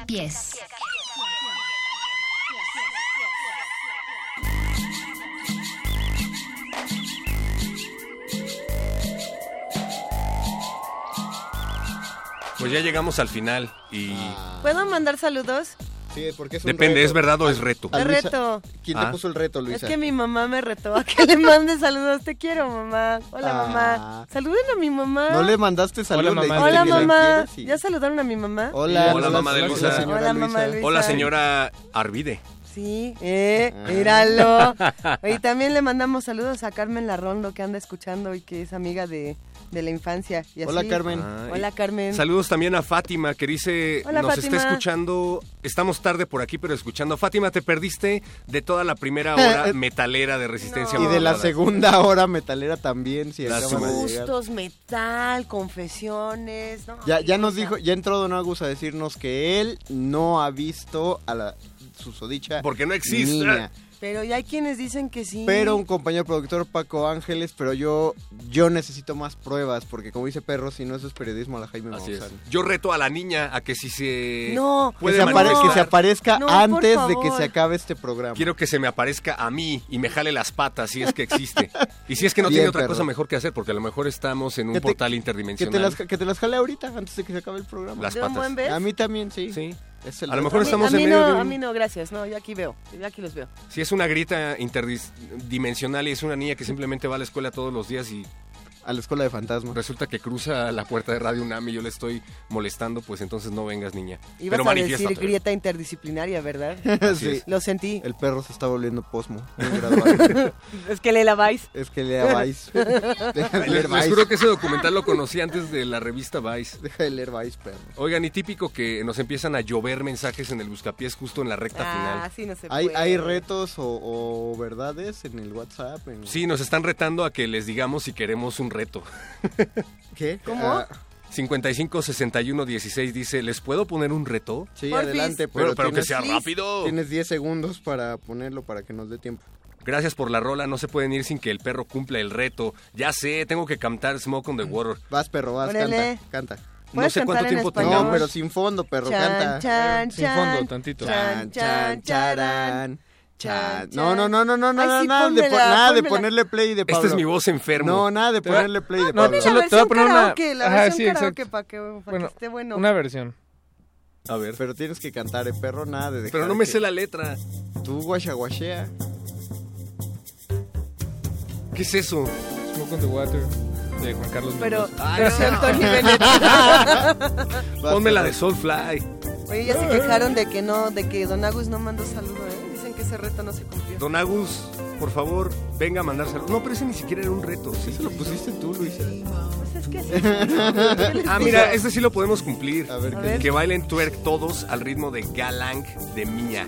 Pies. Pues ya llegamos al final y ¿Puedo mandar saludos? Sí, porque es un depende, reto. ¿es verdad o es reto? Es reto. ¿Quién Ah. te puso el reto, Luisa? Es que mi mamá me retó a que [LAUGHS] le mande saludos. Te quiero, mamá. Hola, Ah. mamá. Saluden a mi mamá. No le mandaste saludos. Le mamá. dijiste Hola, que la mamá. quieres y- ¿Ya saludaron a mi mamá? Hola, Hola, mamá de Luisa. señora Hola, mamá de Luisa. Hola, señora Arvide. Sí, eh, Ah. míralo. [LAUGHS] Y también le mandamos saludos a Carmen Larrondo que anda escuchando y que es amiga de, de la infancia. Y Hola, así. Carmen. Ay. Hola, Carmen. Saludos también a Fátima, que dice, Hola, nos Fátima. está escuchando, estamos tarde por aquí, pero escuchando. Fátima, te perdiste de toda la primera [LAUGHS] hora metalera de Resistencia Y de la segunda hora metalera también, si. Gustos, metal, confesiones. No, Ya, ya nos dijo, ya entró Don Agus a decirnos que él no ha visto a la susodicha Porque no existe. niña. Pero ya hay quienes dicen que sí. Pero un compañero productor, Paco Ángeles, pero yo yo necesito más pruebas, porque como dice Perro, si no eso es periodismo a la Jaime Así es. Yo reto a la niña a que si se No, Que puede se, apare- manifestar, que se aparezca No, antes de que se acabe este programa. quiero que se me aparezca a mí y me jale las patas si es que existe. [LAUGHS] y si es que no Bien, tiene otra perro. cosa mejor que hacer, porque a lo mejor estamos en un Que te- portal que interdimensional. te, las, que te las jale ahorita, antes de que se acabe el programa. Las ¿De un patas. A mí también, sí. Sí. Es el A lo mejor A mí- estamos a mí en medio no, de un- A mí no, gracias. No, yo aquí veo. Yo aquí los veo. Si es una grita interdimensional y es una niña que simplemente va a la escuela todos los días y A la escuela de fantasmas. resulta que cruza la puerta de Radio UNAM y yo le estoy molestando, pues entonces no vengas, niña. Ibas Pero a decir grieta interdisciplinaria, ¿verdad? [LAUGHS] Sí. es. Lo sentí. El perro se está volviendo posmo. [LAUGHS] Es que le laváis. es que lea Vice. [LAUGHS] Deja de leer les juro que ese documental lo conocí antes de la revista Vice. Deja de leer Vice, perro. Oigan, y típico que nos empiezan a llover mensajes en el buscapiés justo en la recta Ah, final. así no se ¿Hay, puede. ¿Hay retos o, o verdades en el WhatsApp? En... Sí, nos están retando a que les digamos si queremos un reto. ¿Qué? ¿Cómo? Ah, 55 61 16 dice, ¿les puedo poner un reto? sí, adelante, Pero, pero, pero que sea Please. rápido. tienes 10 segundos para ponerlo para que nos dé tiempo. Gracias por la rola, no se pueden ir sin que el perro cumpla el reto. Ya sé, tengo que cantar Smoke on the Water. Vas, perro, vas, Órale. canta, canta. No ¿Puedes sé cuánto tiempo tengamos. No, pero sin fondo, perro, Chan, canta. chan, Sin fondo, tantito. Chan, chan, charan. Chan. Chan, No, no, no, no, no, no, Ay, no, sí, nada, de, pónmela, nada de ponerle play de Pablo. Esta es mi voz enfermo. No, nada de ponerle play de No, Pablo. La solo te voy a versión poner una- karaoke, la Ajá, versión sí, karaoke exacto. para que, pa' Bueno, que esté bueno. una versión. A ver. Pero tienes que cantar, eh, perro, nada de dejar Pero no me que- sé la letra. Tú guachaguachea. ¿Qué es eso? Smoke on the Water de Juan Carlos Pero Bennett. [LAUGHS] Vas, Ponme la de Soulfly. Oye, ya se quejaron de que no, de que Don Agus no mandó saludo, ¿eh? Ese reto no se cumplió. Don Agus, por favor, venga a mandar saludos. No, pero ese ni siquiera era un reto. ¿sí? Eso lo pusiste tú, Luisa. Pues es que así es. ¿Qué les Ah, mira, este sí lo podemos cumplir. A ver, A ¿qué ver. Que bailen twerk todos al ritmo de Galang de Mía.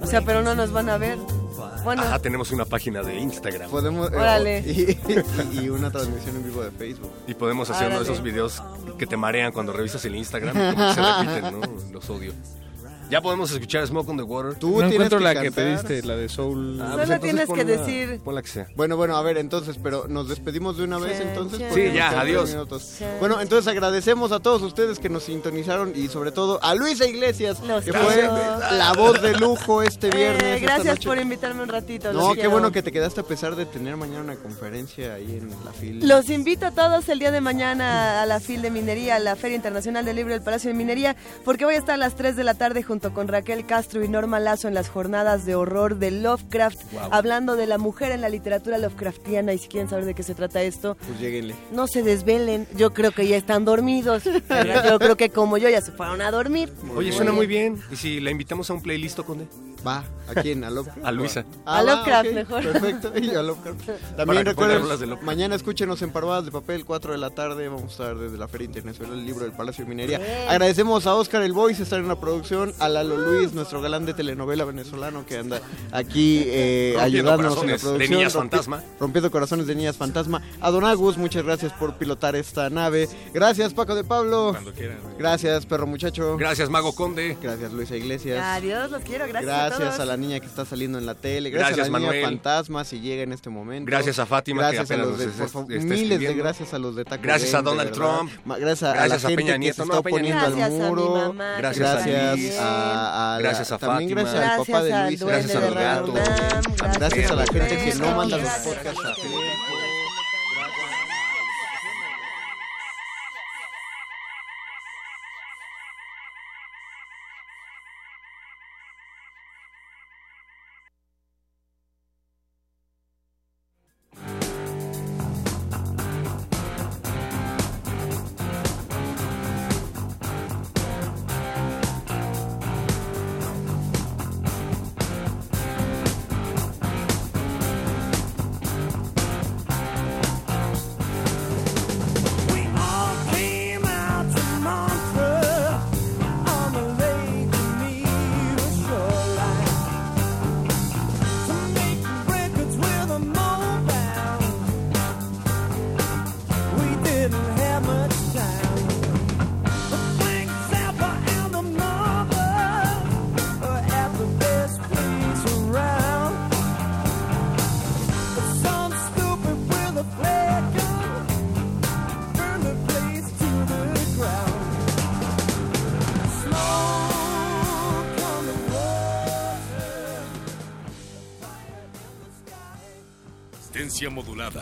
O sea, pero no nos van a ver. Bueno, Ajá, tenemos una página de Instagram. Podemos, eh, Órale. y, [LAUGHS] y- y una transmisión en vivo de Facebook. Y podemos hacer uno de esos videos que te marean cuando revisas el Instagram. y como que se repiten, ¿no? Los odio. Ya podemos escuchar Smoke on the Water. Tú No encuentro que la que pediste, la de Soul. Ah, Solo entonces tienes que la- decir- Pon la que sea. Bueno, bueno, a ver, entonces, pero nos despedimos de una vez entonces. Sí, ya, adiós. Bueno, entonces agradecemos a todos ustedes que nos sintonizaron y sobre todo a Luisa Iglesias, Los que fue la voz de lujo este viernes. eh, esta gracias por invitarme un ratito. No, qué quiero. bueno que te quedaste a pesar de tener mañana una conferencia ahí en la fila. Los invito a todos el día de mañana a la FIL de Minería, a la Feria Internacional del Libro del Palacio de Minería, porque voy a estar a las 3 de la tarde junto con Raquel Castro y Norma Lazo en las jornadas de horror de Lovecraft, hablando de la mujer en la literatura Lovecraftiana. Y si quieren saber de qué se trata esto, Pues lleguenle. no se desvelen. Yo creo que ya están dormidos. [LAUGHS] Yo creo que como yo ya se fueron a dormir. Oye, suena muy bien. ¿Y si la invitamos a un playlist, Conde? Va, ¿a quién? ¿A [LAUGHS] Lovecraft? A Luisa. Ah, A Lovecraft, mejor. Perfecto, y a Lovecraft. [LAUGHS] También recuerden, mañana escúchenos en Parvadas de Papel, 4 de la tarde. Vamos a estar desde la Feria Internacional del Libro del Palacio de Minería. Bien. Agradecemos a Oscar El Voice estar en la producción, a Lalo Luis, nuestro galán de telenovela venezolano que anda aquí eh, Rompiendo ayudándonos en la corazones de producción. niñas rompi- fantasma. Rompiendo corazones de niñas fantasma. A Don Agus, muchas gracias por pilotar esta nave. Gracias, Paco de Pablo. Cuando quieran. Gracias, perro muchacho. Gracias, Mago Conde. Gracias, Luisa Iglesias. Adiós, los quiero, gracias. Gracias. Gracias todos. a la niña que está saliendo en la tele. Gracias, Gracias, a la niña Manuel. fantasma si llega en este momento. Gracias a Fátima, que Gracias a los de, nos por está- favor, está miles de gracias a los de Taco Gracias a Donald. Trump. Gracias a Gracias la a gente Peña que Nieto. se No, está Peña oponiendo Nieto. al Gracias a mamá, que Gracias a gracias a, a la- Gracias a también Fátima. gracias al papá de Luis. Gracias a los gatos. Gracias a la gente que no manda los podcasts a tiempo.